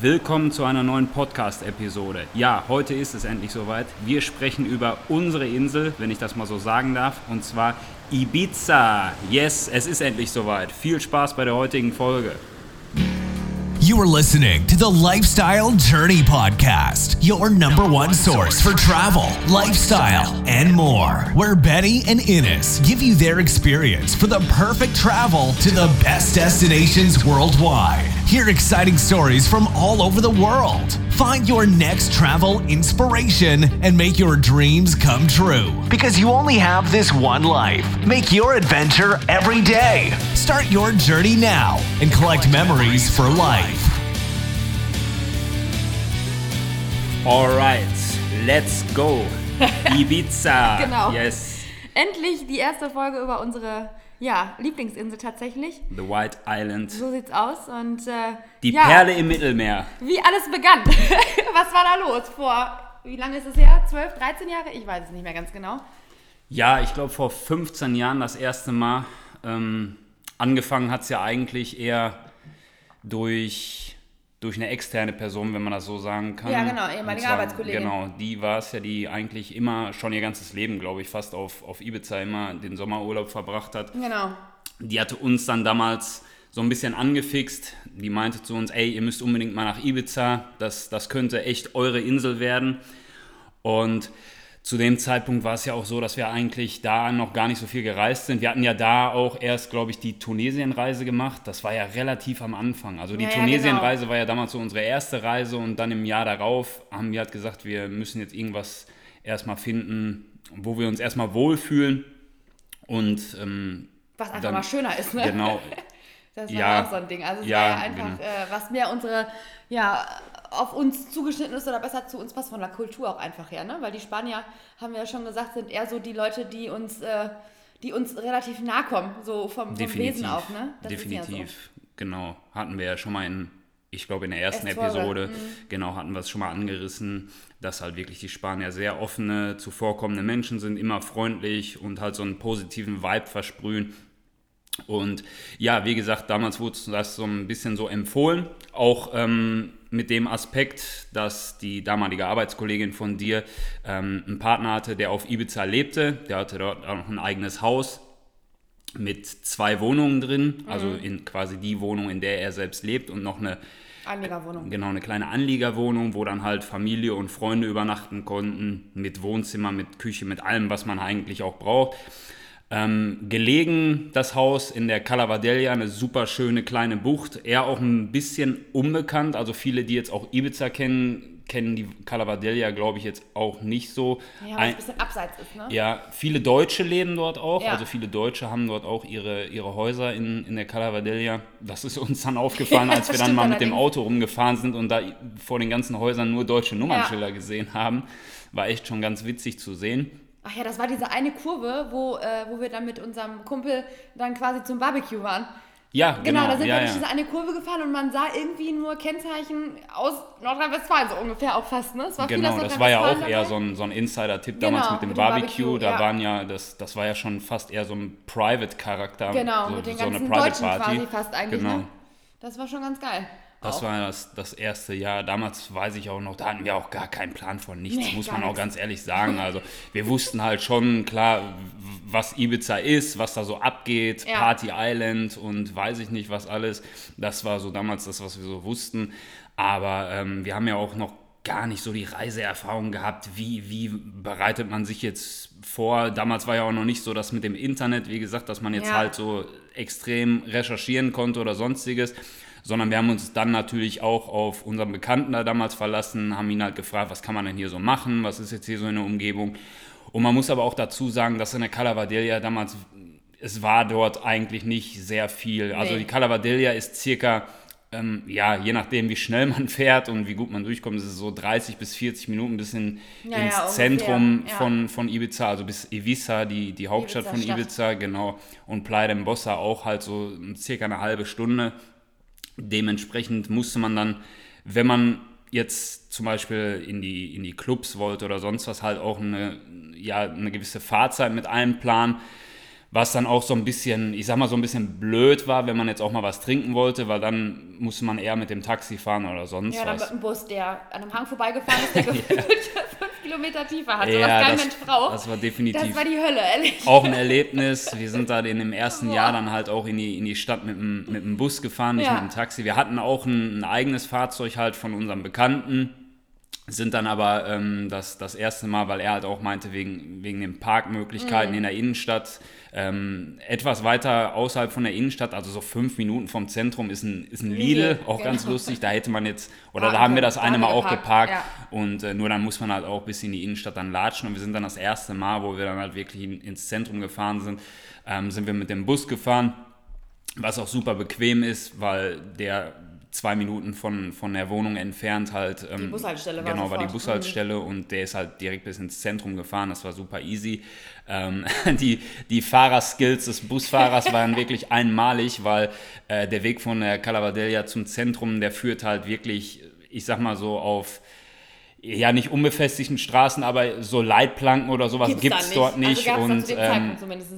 willkommen zu einer neuen Podcast-Episode. Ja, heute ist es endlich soweit. Wir sprechen über unsere Insel, wenn ich das mal so sagen darf, und zwar Ibiza. Yes, es ist endlich soweit. Viel Spaß bei der heutigen Folge. You are listening to the Lifestyle Journey Podcast, your number one source for travel, lifestyle, and more. Where Benny and Innes give you their experience for the perfect travel to the best destinations worldwide. Hear exciting stories from all over the world. Find your next travel inspiration and make your dreams come true. Because you only have this one life. Make your adventure every day. Start your journey now and collect memories for life. Alright, let's go. Ibiza. Genau. Yes. Endlich die erste Folge über unsere ja, Lieblingsinsel tatsächlich. The White Island. So sieht's aus. Und äh, Die ja, Perle im Mittelmeer. Wie alles begann. Was war da los? Vor, wie lange ist es her? 12, 13 Jahre? Ich weiß es nicht mehr ganz genau. Ja, ich glaube vor 15 Jahren das erste Mal. Ähm, angefangen hat es ja eigentlich eher durch, durch eine externe Person, wenn man das so sagen kann. Ja, genau, ehemalige zwar- Arbeitskollegin. Genau, die war es ja, die eigentlich immer schon ihr ganzes Leben, glaube ich, fast auf, auf Ibiza immer den Sommerurlaub verbracht hat. Genau. Die hatte uns dann damals so ein bisschen angefixt. Die meinte zu uns, ey, ihr müsst unbedingt mal nach Ibiza. Das, das könnte echt eure Insel werden. Und zu dem Zeitpunkt war es ja auch so, dass wir eigentlich da noch gar nicht so viel gereist sind. Wir hatten ja da auch erst, glaube ich, die Tunesien-Reise gemacht. Das war ja relativ am Anfang. Also die Ja, ja, Tunesien-Reise war ja damals so unsere erste Reise und dann im Jahr darauf haben wir halt gesagt, wir müssen jetzt irgendwas erstmal finden, wo wir uns erstmal wohlfühlen. Und ähm, Was einfach Dann- mal schöner ist, ne? genau, Das war Ja. auch so ein Ding. Also es Ja, war ja einfach, genau. äh, was mehr unsere, ja, auf uns zugeschnitten ist oder besser zu uns passt von der Kultur auch einfach her, ne? Weil die Spanier, haben wir ja schon gesagt, sind eher so die Leute, die uns, äh, die uns relativ nahe kommen, so vom, vom definitiv. Wesen auch, ne? Das ist ja definitiv, genau. Hatten wir ja schon mal in, ich glaube in der ersten Episode, mhm. genau, hatten wir es schon mal angerissen, dass halt wirklich die Spanier sehr offene, zuvorkommende Menschen sind, immer freundlich und halt so einen positiven Vibe versprühen. Und ja, wie gesagt, damals wurde das so ein bisschen so empfohlen, auch ähm, mit dem Aspekt, dass die damalige Arbeitskollegin von dir ähm, einen Partner hatte, der auf Ibiza lebte. Der hatte dort auch noch ein eigenes Haus mit zwei Wohnungen drin, also in quasi die Wohnung, in der er selbst lebt und noch eine Anlegerwohnung. genau eine kleine Anliegerwohnung, wo dann halt Familie und Freunde übernachten konnten, mit Wohnzimmer, mit Küche, mit allem, was man eigentlich auch braucht. Ähm, gelegen das Haus in der Calavadella, eine super schöne kleine Bucht, eher auch ein bisschen unbekannt, also viele, die jetzt auch Ibiza kennen, kennen die Calavadella, glaube ich, jetzt auch nicht so. Ja, weil es Ein- ein bisschen abseits ist, ne? ja, viele Deutsche leben dort auch. Ja. Also viele Deutsche haben dort auch ihre, ihre Häuser in, in der Calavadella. Das ist uns dann aufgefallen, als wir dann mal mit dem. Auto rumgefahren sind und da vor den ganzen Häusern nur deutsche Nummernschilder gesehen haben. War echt schon ganz witzig zu sehen. Ach ja, das war diese eine Kurve, wo, äh, wo wir dann mit unserem Kumpel dann quasi zum Barbecue waren. Ja, Genau, genau. da sind ja, wir durch ja. diese eine Kurve gefahren und man sah irgendwie nur Kennzeichen aus Nordrhein-Westfalen, so ungefähr auch fast, ne? Es war viel aus Genau, das war ja auch Nordrhein-Westfalen eher dabei. so ein, so ein Insider-Tipp Genau, damals mit dem mit dem Barbecue. Barbecue, Da ja. waren ja, das, das war ja schon fast eher so ein Private-Charakter. Genau, so, mit den so eine ganzen Private Deutschen Party. quasi fast eigentlich, Genau. ne? Das war schon ganz geil. Das Auch. war das, das erste Jahr. Damals weiß ich auch noch, da hatten wir auch gar keinen Plan von nichts, Nee, muss man auch ganz ehrlich sagen. Also wir wussten halt schon klar, was Ibiza ist, was da so abgeht, Ja. Party Island und weiß ich nicht was alles. Das war so damals das, was wir so wussten. Aber ähm, wir haben ja auch noch gar nicht so die Reiseerfahrung gehabt, wie, wie bereitet man sich jetzt vor. Damals war ja auch noch nicht so das mit dem Internet, wie gesagt, dass man jetzt Ja. halt so extrem recherchieren konnte oder sonstiges, sondern wir haben uns dann natürlich auch auf unseren Bekannten da damals verlassen, haben ihn halt gefragt, was kann man denn hier so machen, was ist jetzt hier so in der Umgebung. Und man muss aber auch dazu sagen, dass in der Calavadella damals, es war dort eigentlich nicht sehr viel. Also Nee. die Calavadella ist circa, ähm, ja, je nachdem wie schnell man fährt und wie gut man durchkommt, ist es so 30 bis 40 Minuten bis in, Ja, ins ja, Zentrum ja. von, von Ibiza, also bis Ibiza, die, die Hauptstadt von Ibiza-Stadt. Ibiza, genau. Und Playa de Bossa auch halt so circa eine halbe Stunde. Dementsprechend musste man dann, wenn man jetzt zum Beispiel in die, in die Clubs wollte oder sonst was, halt auch eine, ja, eine gewisse Fahrzeit mit einplanen. Was dann auch so ein bisschen, ich sag mal, so ein bisschen blöd war, wenn man jetzt auch mal was trinken wollte, weil dann musste man eher mit dem Taxi fahren oder sonst Ja, dann was. mit einem Bus, der an einem Hang vorbeigefahren ist, der gefühlt fünf Kilometer tiefer hatte, Ja, was kein das- Mensch braucht. das war definitiv- Das war die Hölle, ehrlich. auch ein Erlebnis. Wir sind da in dem ersten Boah. Jahr dann halt auch in die, in die Stadt mit dem, mit dem Bus gefahren, nicht Ja. mit dem Taxi. Wir hatten auch ein, ein eigenes Fahrzeug halt von unserem Bekannten, sind dann aber ähm, das, das erste Mal, weil er halt auch meinte, wegen, wegen den Parkmöglichkeiten Mhm. in der Innenstadt, ähm, etwas weiter außerhalb von der Innenstadt, also so fünf Minuten vom Zentrum, ist ein, ist ein Lidl, Lidl, auch ganz genau. lustig. Da hätte man jetzt, oder Parken da haben wir das Da eine Mal wir auch geparkt, geparkt. ja. Und äh, nur dann muss man halt auch bis in die Innenstadt dann latschen. Und wir sind dann das erste Mal, wo wir dann halt wirklich in, ins Zentrum gefahren sind, ähm, sind wir mit dem Bus gefahren, was auch super bequem ist, weil der zwei Minuten von, von der Wohnung entfernt halt. Ähm, Die Bushaltestelle war Genau, war die sofort. Bushaltestelle und der ist halt direkt bis ins Zentrum gefahren. Das war super easy. Ähm, die, die Fahrerskills des Busfahrers waren wirklich einmalig, weil äh, der Weg von der Calavadella zum Zentrum, der führt halt wirklich, ich sag mal so, auf ja nicht unbefestigten Straßen, aber so Leitplanken oder sowas Gibt's gibt da es dort nicht. Also und ähm,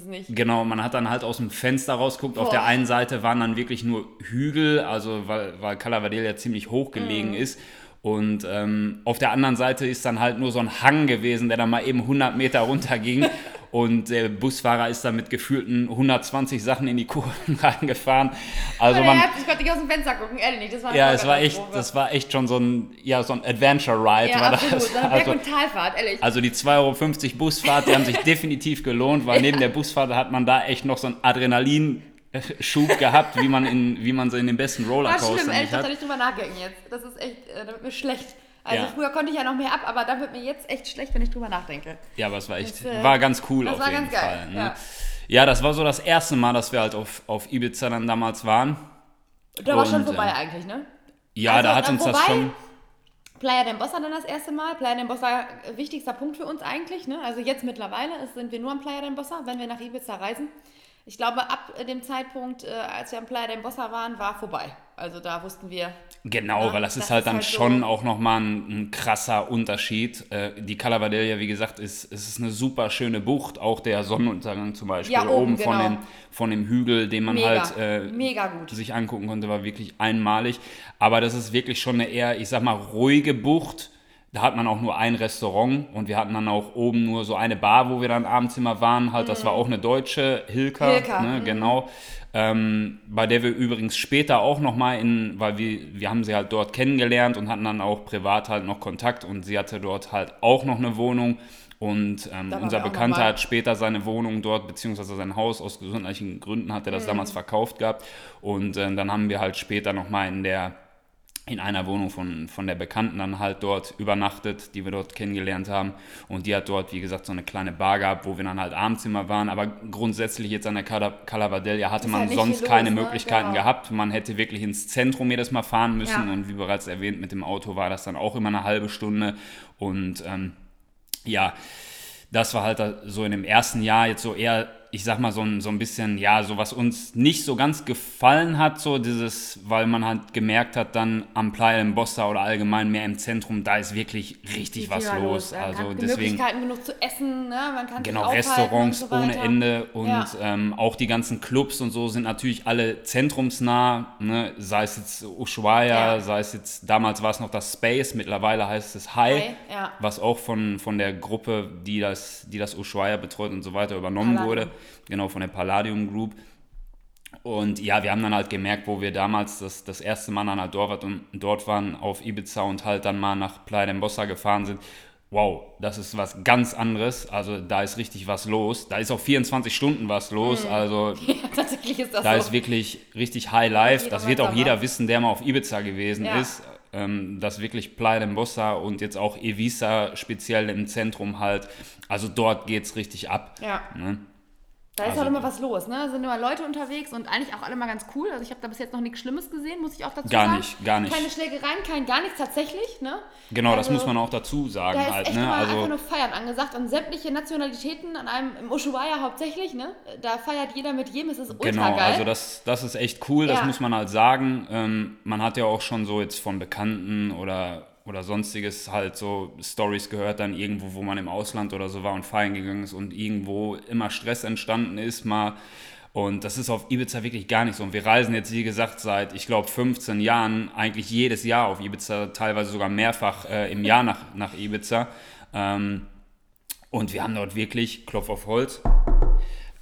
nicht. Genau, man hat dann halt aus dem Fenster rausguckt. Auf Boah. der einen Seite waren dann wirklich nur Hügel, also weil, weil Calavadel ja ziemlich hoch gelegen Mhm. ist. Und ähm, auf der anderen Seite ist dann halt nur so ein Hang gewesen, der dann mal eben 100 Meter runterging. Und der Busfahrer ist dann mit gefühlten 120 Sachen in die Kurven reingefahren. Also man, ich konnte nicht aus dem Fenster gucken, ehrlich nicht. Das war ja, es war echt, das war echt schon so ein, ja, so ein Adventure Ride ja, war absolut. das. So eine Berg- Also, und Talfahrt, ehrlich. also die 2,50 Euro Busfahrt, die haben sich definitiv gelohnt, weil neben der Busfahrt hat man da echt noch so einen Adrenalinschub gehabt, wie man, in, wie man so in den besten war Rollercoaster schlimm, ehrlich, darf da hat. nicht drüber nachdenken jetzt. Das ist echt, äh, da wird mir schlecht. Also Ja. früher konnte ich ja noch mehr ab, aber da wird mir jetzt echt schlecht, wenn ich drüber nachdenke. Ja, aber es war echt, Das, äh, war ganz cool das auf war jeden ganz geil, Fall. Ne? ja. Ja. das war so das erste Mal, dass wir halt auf, auf Ibiza dann damals waren. Da war schon Und, vorbei ähm, eigentlich, ne? Ja, Also, da hat äh, uns das wobei- schon. Playa del Bossa dann das erste Mal. Playa del Bossa, äh, wichtigster Punkt für uns eigentlich. Ne? Also jetzt mittlerweile ist, sind wir nur am Playa del Bossa, wenn wir nach Ibiza reisen. Ich glaube, ab dem Zeitpunkt, äh, als wir am Playa del Bossa waren, war vorbei. Also da wussten wir, Genau, Ja, weil das, das ist halt ist dann halt so- schon auch nochmal ein, ein krasser Unterschied. Äh, die Calavadella, wie gesagt, ist, es ist eine super schöne Bucht. Auch der Sonnenuntergang zum Beispiel Ja, oben, von, genau. dem, von dem Hügel, den man mega, halt äh, sich angucken konnte, war wirklich einmalig. Aber das ist wirklich schon eine eher, ich sag mal, ruhige Bucht. Da hat man auch nur ein Restaurant und wir hatten dann auch oben nur so eine Bar, wo wir dann abends immer waren. Halt, das war auch eine deutsche, Hilka, Mhm. Hilka, ne, mhm. genau. Ähm, bei der wir übrigens später auch nochmal in, weil wir, wir haben sie halt dort kennengelernt und hatten dann auch privat halt noch Kontakt und sie hatte dort halt auch noch eine Wohnung. Und ähm, unser Bekannter hat später seine Wohnung dort, beziehungsweise sein Haus aus gesundheitlichen Gründen hat er Mhm. das damals verkauft gehabt. Und äh, dann haben wir halt später nochmal in der in einer Wohnung von, von der Bekannten dann halt dort übernachtet, die wir dort kennengelernt haben. Und die hat dort, wie gesagt, so eine kleine Bar gehabt, wo wir dann halt abends immer waren. Aber grundsätzlich jetzt an der Cala- Calavadella hatte man halt sonst viel keine los, ne? Möglichkeiten Genau. gehabt. Man hätte wirklich ins Zentrum jedes Mal fahren müssen. Ja. Und wie bereits erwähnt, mit dem Auto war das dann auch immer eine halbe Stunde. Und ähm, ja, das war halt so in dem ersten Jahr jetzt so eher, ich sag mal, so ein, so ein bisschen, ja, so was uns nicht so ganz gefallen hat, so dieses, weil man halt gemerkt hat, dann am Playa im Bossa oder allgemein mehr im Zentrum, da ist wirklich richtig was los. Man Also deswegen. Möglichkeiten genug zu essen, ne? man kann Genau, Restaurants so ohne Ende und Ja. ähm, auch die ganzen Clubs und so sind natürlich alle zentrumsnah, ne? sei es jetzt Ushuaia, Ja. sei es jetzt, damals war es noch das Space, mittlerweile heißt es High, High, ja. was auch von, von der Gruppe, die das, die das Ushuaia betreut und so weiter übernommen Palladium. wurde, genau, von der Palladium Group. Und ja, wir haben dann halt gemerkt, wo wir damals das, das erste Mal dann halt dort, und, dort waren auf Ibiza und halt dann mal nach Playa del Bossa gefahren sind. Wow, das ist was ganz anderes. Also da ist richtig was los. Da ist auch 24 Stunden was los. Also Ja, tatsächlich ist das da so. ist wirklich richtig High Life. Das wird auch jeder wissen, der mal auf Ibiza gewesen Ja. ist. Ähm, dass wirklich Playa del Bossa und jetzt auch Evisa speziell im Zentrum halt. Also dort geht es richtig ab. ja. Ne? Da ist Also- halt immer was los, ne? Da sind immer Leute unterwegs und eigentlich auch alle mal ganz cool. Also ich habe da bis jetzt noch nichts Schlimmes gesehen, muss ich auch dazu Gar sagen. nicht, gar nicht. Keine Schlägereien, kein gar nichts tatsächlich, ne? Genau, das Also, muss man auch dazu sagen Da ist halt. echt Ne? immer einfach Also nur Feiern angesagt und sämtliche Nationalitäten an einem, im Ushuaia hauptsächlich, ne? Da feiert jeder mit jedem, es ist ultra Genau, geil. also das, das ist echt cool, das Ja. muss man halt sagen. Ähm, man hat ja auch schon so jetzt von Bekannten oder, oder sonstiges halt so Stories gehört, dann irgendwo, wo man im Ausland oder so war und feiern gegangen ist und irgendwo immer Stress entstanden ist, mal. Und das ist auf Ibiza wirklich gar nicht so. Und wir reisen jetzt, wie gesagt, seit, ich glaube, 15 Jahren eigentlich jedes Jahr auf Ibiza, teilweise sogar mehrfach äh, im Jahr nach, nach Ibiza. Ähm, und wir haben dort wirklich, Klopf auf Holz,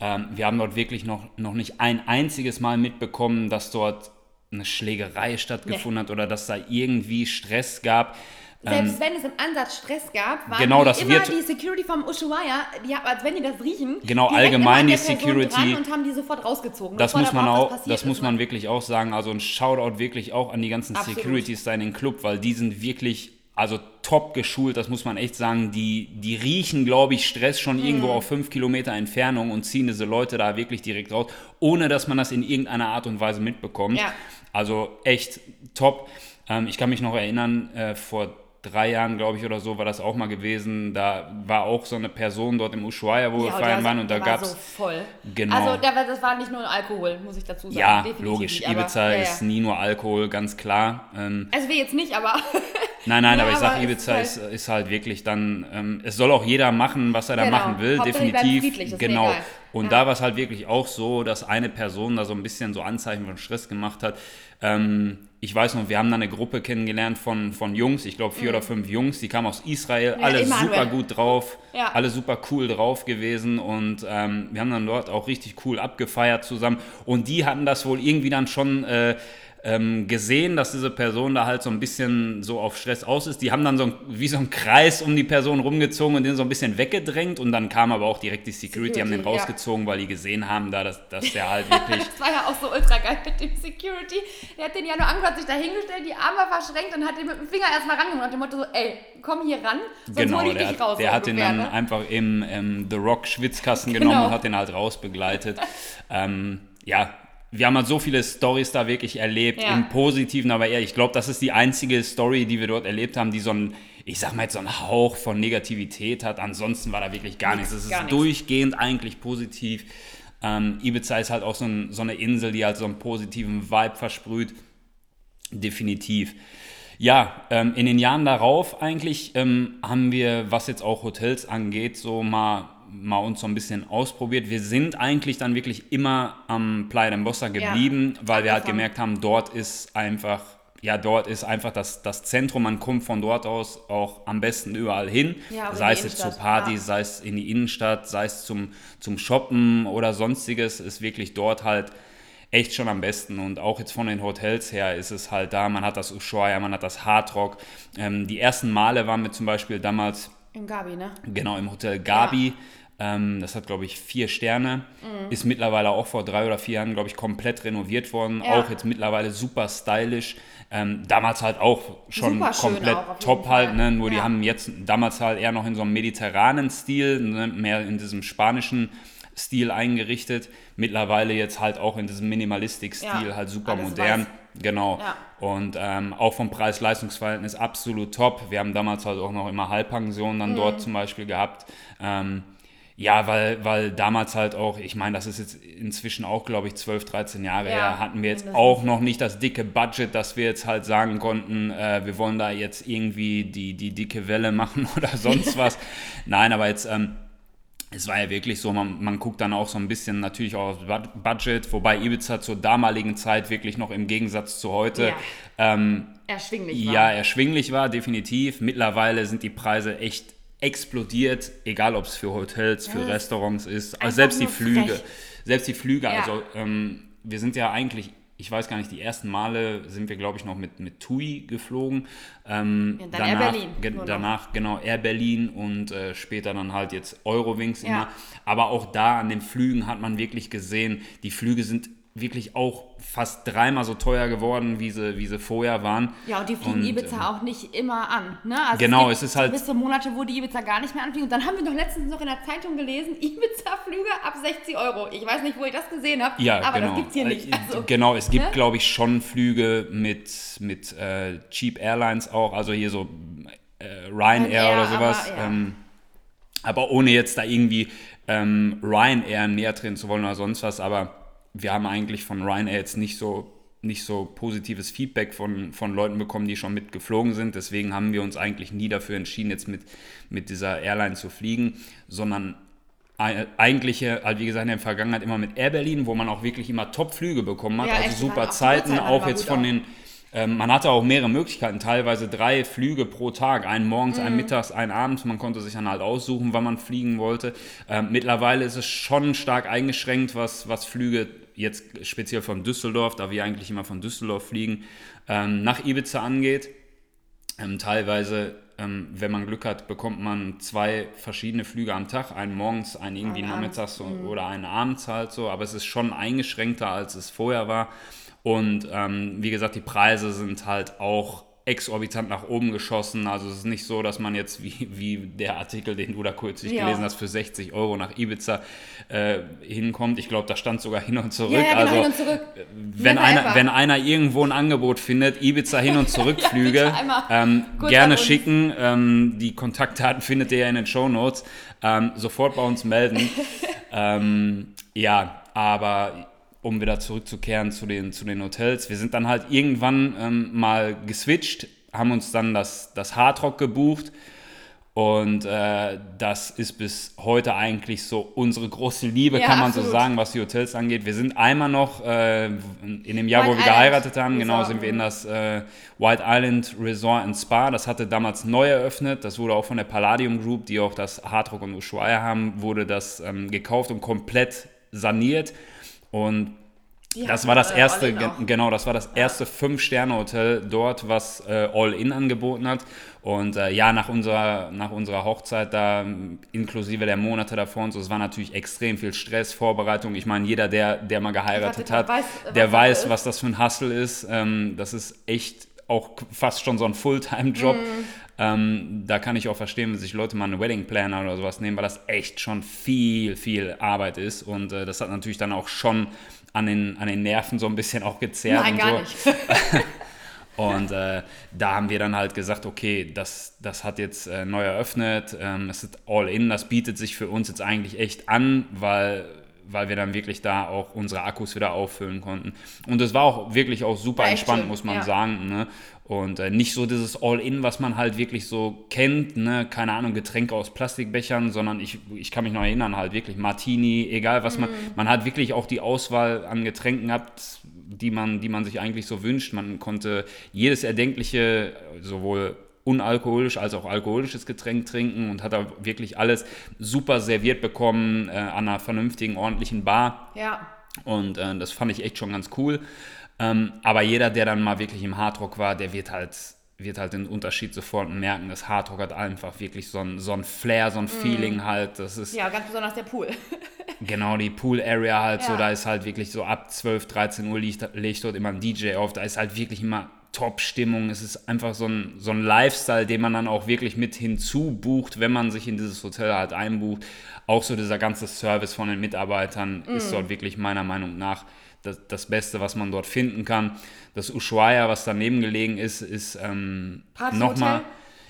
ähm, wir haben dort wirklich noch, noch nicht ein einziges Mal mitbekommen, dass dort eine Schlägerei stattgefunden nee. hat oder dass da irgendwie Stress gab. Selbst ähm, wenn es im Ansatz Stress gab, war genau, das immer wird, die Security vom Ushuaia, die, als wenn die das riechen, genau allgemein die Security und haben die sofort rausgezogen. Das muss man auch, das muss man wirklich auch sagen. Also ein Shoutout wirklich auch an die ganzen Absolut. Securities da in den Club, weil die sind wirklich also top geschult, das muss man echt sagen. Die, die riechen, glaube ich, Stress schon mhm. irgendwo auf fünf Kilometer Entfernung und ziehen diese Leute da wirklich direkt raus, ohne dass man das in irgendeiner Art und Weise mitbekommt. Ja. Also echt top. Ähm, ich kann mich noch erinnern, äh, vor drei Jahren, glaube ich, oder so, war das auch mal gewesen. Da war auch so eine Person dort im Ushuaia, wo ja, wir feiern waren und da gab es. So voll. Genau. Also das war nicht nur Alkohol, muss ich dazu sagen. Ja, Definitiv logisch. Nicht, Ibiza aber, ist ja, ja. nie nur Alkohol, ganz klar. Ähm, also wir jetzt nicht, aber. Nein, nein, aber ich sage, Ibiza ist, ist, ist, halt wirklich dann, ähm, es soll auch jeder machen, was er da genau. machen will, definitiv. Genau. Und da war es halt wirklich auch so, dass eine Person da so ein bisschen so Anzeichen von Stress gemacht hat. Ähm, ich weiß noch, wir haben da eine Gruppe kennengelernt von, von Jungs, ich glaube vier mhm. oder fünf Jungs, die kamen aus Israel, ja, alle Emanuel. super gut drauf, ja. alle super cool drauf gewesen und ähm, wir haben dann dort auch richtig cool abgefeiert zusammen und die hatten das wohl irgendwie dann schon... Äh, ähm, gesehen, dass diese Person da halt so ein bisschen so auf Stress aus ist. Die haben dann so ein, wie so ein Kreis um die Person rumgezogen und den so ein bisschen weggedrängt und dann kam aber auch direkt die Security, Security haben den rausgezogen, ja. weil die gesehen haben, da, dass, dass der halt wirklich... das war ja auch so ultra geil mit dem Security. Der hat den ja nur angehört, sich da hingestellt, die Arme verschränkt und hat den mit dem Finger erstmal rangenommen und dem Motto so, ey, komm hier ran, sonst genau, hol ich dich hat, raus. Der hat den dann ne? einfach im ähm, The Rock Schwitzkasten genau. genommen und hat den halt rausbegleitet. ähm, ja, wir haben halt so viele Stories da wirklich erlebt, ja. im Positiven, aber eher, ich glaube, das ist die einzige Story, die wir dort erlebt haben, die so ein, ich sag mal jetzt so einen Hauch von Negativität hat. Ansonsten war da wirklich gar nichts. Es ist nichts. durchgehend eigentlich positiv. Ähm, Ibiza ist halt auch so, ein, so, eine Insel, die halt so einen positiven Vibe versprüht. Definitiv. Ja, ähm, in den Jahren darauf eigentlich ähm, haben wir, was jetzt auch Hotels angeht, so mal mal uns so ein bisschen ausprobiert. Wir sind eigentlich dann wirklich immer am Playa de Bossa geblieben, ja, weil wir halt gemerkt haben, dort ist einfach, ja, dort ist einfach das, das Zentrum. Man kommt von dort aus auch am besten überall hin. Ja, sei es jetzt zur Party, ja. sei es in die Innenstadt, sei es zum, zum Shoppen oder sonstiges, ist wirklich dort halt echt schon am besten. Und auch jetzt von den Hotels her ist es halt da. Man hat das Ushuaia, man hat das Hardrock. Ähm, die ersten Male waren wir zum Beispiel damals im Gabi, ne? Genau, im Hotel Gabi. Ja. Ähm, das hat, glaube ich, vier Sterne. Mhm. Ist mittlerweile auch vor drei oder vier Jahren, glaube ich, komplett renoviert worden. Ja. Auch jetzt mittlerweile super stylisch. Ähm, damals halt auch schon komplett auch, top halt. Ne? Nur ja. die haben jetzt damals halt eher noch in so einem mediterranen Stil, ne? mehr in diesem spanischen Stil eingerichtet. Mittlerweile jetzt halt auch in diesem Minimalistik-Stil, ja. halt super Alles modern. Weiß. Genau. Ja. Und ähm, auch vom Preis-Leistungs-Verhältnis absolut top. Wir haben damals halt auch noch immer Halbpensionen dann mhm. dort zum Beispiel gehabt. Ähm, ja, weil, weil damals halt auch, ich meine, das ist jetzt inzwischen auch, glaube ich, 12, 13 Jahre ja, her, hatten wir jetzt auch noch nicht das dicke Budget, dass wir jetzt halt sagen konnten, äh, wir wollen da jetzt irgendwie die, die dicke Welle machen oder sonst was. Nein, aber jetzt, ähm, es war ja wirklich so, man, man guckt dann auch so ein bisschen natürlich auch aufs Budget, wobei Ibiza zur damaligen Zeit wirklich noch im Gegensatz zu heute ja. ähm, erschwinglich war. Ja, erschwinglich war, definitiv. Mittlerweile sind die Preise echt explodiert, egal ob es für Hotels, für ja. Restaurants ist, also selbst die Flüge, frech. selbst die Flüge, ja. also ähm, wir sind ja eigentlich, ich weiß gar nicht, die ersten Male sind wir, glaube ich, noch mit, mit TUI geflogen. Ähm, ja, dann danach, Air Berlin. Ge danach, genau, Air Berlin und äh, später dann halt jetzt Eurowings immer. Aber auch da an den Flügen hat man wirklich gesehen, die Flüge sind wirklich auch fast dreimal so teuer geworden, wie sie, wie sie vorher waren. Ja, und die fliegen und, Ibiza ähm, auch nicht immer an. Ne? Also genau, es, es ist halt. Bis zu Monate, wo die Ibiza gar nicht mehr anfliegen. Und dann haben wir noch letztens noch in der Zeitung gelesen: Ibiza-Flüge ab 60 Euro. Ich weiß nicht, wo ich das gesehen habe, ja, aber genau. das gibt es hier nicht. Äh, also, genau, es gibt, ne? glaube ich, schon Flüge mit, mit äh, Cheap Airlines auch, also hier so äh, Ryanair oder sowas. Aber, ja. ähm, aber ohne jetzt da irgendwie ähm, Ryanair näher drin zu wollen oder sonst was, aber wir haben eigentlich von Ryanair jetzt nicht so nicht so positives Feedback von, von Leuten bekommen, die schon mitgeflogen sind. Deswegen haben wir uns eigentlich nie dafür entschieden, jetzt mit, mit dieser Airline zu fliegen, sondern eigentlich, halt wie gesagt, in der Vergangenheit immer mit Air Berlin, wo man auch wirklich immer Top-Flüge bekommen hat, Ja, also super auch Zeiten, auch waren jetzt von auch. den, man hatte auch mehrere Möglichkeiten, teilweise drei Flüge pro Tag, einen morgens, Mhm. einen mittags, einen abends, man konnte sich dann halt aussuchen, wann man fliegen wollte. Ähm, mittlerweile ist es schon stark eingeschränkt, was, was Flüge jetzt speziell von Düsseldorf, da wir eigentlich immer von Düsseldorf fliegen, ähm, nach Ibiza angeht. Ähm, teilweise, ähm, wenn man Glück hat, bekommt man zwei verschiedene Flüge am Tag, einen morgens, einen irgendwie nachmittags so, oder einen abends halt so, aber es ist schon eingeschränkter, als es vorher war. Und ähm, wie gesagt, die Preise sind halt auch exorbitant nach oben geschossen. Also es ist nicht so, dass man jetzt wie, wie der Artikel, den du da kürzlich Ja. gelesen hast, für 60 Euro nach Ibiza äh, hinkommt. Ich glaube, da stand sogar hin und zurück. Ja, ja, genau, also hin und zurück. wenn Never einer, ever. wenn einer irgendwo ein Angebot findet, Ibiza hin und zurück Flüge, bitte einmal ähm, gerne schicken. Ähm, die Kontaktdaten findet ihr ja in den Show Notes. Ähm, sofort bei uns melden. ähm, ja, aber um wieder zurückzukehren zu den, zu den Hotels, wir sind dann halt irgendwann ähm, mal geswitcht, haben uns dann das, das Hardrock gebucht. Und äh, das ist bis heute eigentlich so unsere große Liebe, Ja, kann man so absolut. sagen, was die Hotels angeht. Wir sind einmal noch äh, in dem Jahr, wo White wir Island geheiratet haben, genau, sind wir in das äh, White Island Resort and Spa. Das hatte damals neu eröffnet. Das wurde auch von der Palladium Group, die auch das Hardrock und Ushuaia haben, wurde das ähm, gekauft und komplett saniert. Und Die das war das äh, erste, genau, das war das erste Fünf-Sterne-Hotel dort, was äh, All-In angeboten hat. Und äh, ja, nach unserer, nach unserer Hochzeit da, inklusive der Monate davor und so, es war natürlich extrem viel Stress, Vorbereitung. Ich meine, jeder, der, der mal geheiratet hat, weiß, was der das weiß, was das für ein Hustle ist. Ähm, das ist echt auch fast schon so ein Fulltime-Job. Mhm. Ähm, da kann ich auch verstehen, wenn sich Leute mal einen Wedding Planner oder sowas nehmen, weil das echt schon viel, viel Arbeit ist. Und äh, das hat natürlich dann auch schon an den, an den Nerven so ein bisschen auch gezerrt. Nein, und gar so. nicht. Und äh, da haben wir dann halt gesagt, okay, das, das hat jetzt äh, neu eröffnet, ähm, es ist all in, das bietet sich für uns jetzt eigentlich echt an, weil, weil wir dann wirklich da auch unsere Akkus wieder auffüllen konnten. Und es war auch wirklich auch super echt entspannt, schön, muss man ja. sagen. Ne? Und äh, nicht so dieses All-In, was man halt wirklich so kennt, ne? keine Ahnung, Getränke aus Plastikbechern, sondern ich, ich kann mich noch erinnern, halt wirklich Martini, egal was man, Mhm. man hat wirklich auch die Auswahl an Getränken gehabt, die man, die man sich eigentlich so wünscht. Man konnte jedes erdenkliche, sowohl unalkoholisch als auch alkoholisches Getränk trinken und hat da wirklich alles super serviert bekommen äh, an einer vernünftigen, ordentlichen Bar. Ja. Und äh, das fand ich echt schon ganz cool. Ähm, aber jeder, der dann mal wirklich im Hardrock war, der wird halt, wird halt den Unterschied sofort merken. Das Hardrock hat einfach wirklich so ein, so ein Flair, so ein Feeling halt. Das ist ja, ganz besonders der Pool. genau die Pool Area halt so. Ja. Da ist halt wirklich so ab 12, 13 Uhr legt, legt dort immer ein DJ auf. Da ist halt wirklich immer Top-Stimmung. Es ist einfach so ein, so ein Lifestyle, den man dann auch wirklich mit hinzubucht, wenn man sich in dieses Hotel halt einbucht. Auch so dieser ganze Service von den Mitarbeitern Mhm. ist dort wirklich meiner Meinung nach das, das Beste, was man dort finden kann. Das Ushuaia, was daneben gelegen ist, ist ähm, nochmal.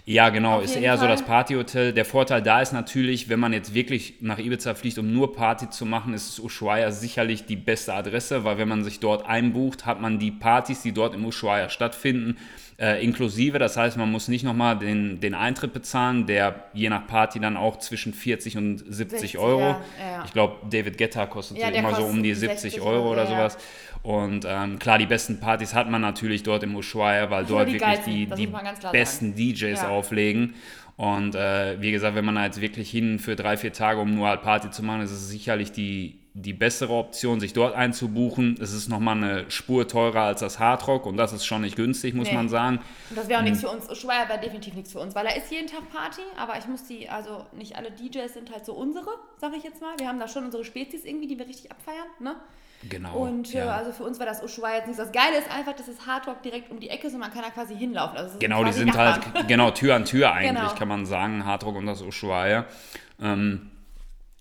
Ja, genau, Auf ist eher so Fall. das Partyhotel. Der Vorteil da ist natürlich, wenn man jetzt wirklich nach Ibiza fliegt, um nur Party zu machen, ist Ushuaia sicherlich die beste Adresse, weil wenn man sich dort einbucht, hat man die Partys, die dort im Ushuaia stattfinden, äh, inklusive. Das heißt, man muss nicht nochmal den, den Eintritt bezahlen, der je nach Party dann auch zwischen 40 und 70 60, Euro. ja, ja. Ich glaube, David Guetta kostet Ja, immer so kostet um die 60 70 Euro oder sowas. Und ähm, klar, die besten Partys hat man natürlich dort im Ushuaia, weil nur dort die wirklich geilsten, die, das die besten DJs Ja. auflegen. Und äh, wie gesagt, wenn man da jetzt wirklich hin für drei, vier Tage, um nur halt Party zu machen, ist es sicherlich die, die bessere Option, sich dort einzubuchen. Es ist nochmal eine Spur teurer als das Hardrock und das ist schon nicht günstig, muss Nee. man sagen. Und das wäre auch Mhm. nichts für uns. Ushuaia wäre definitiv nichts für uns, weil da ist jeden Tag Party, aber ich muss die, also nicht alle DJs sind halt so unsere, sag ich jetzt mal. Wir haben da schon unsere Spezies irgendwie, die wir richtig abfeiern, ne? Genau. Und äh, ja. also für uns war das Ushuaia jetzt nichts. Das Geile ist einfach, dass das Hardrock direkt um die Ecke ist und man kann da quasi hinlaufen. Also es Genau, die quasi sind Nachbarn. halt, genau, Tür an Tür eigentlich, Genau. kann man sagen, Hardrock und das Ushuaia. Ähm,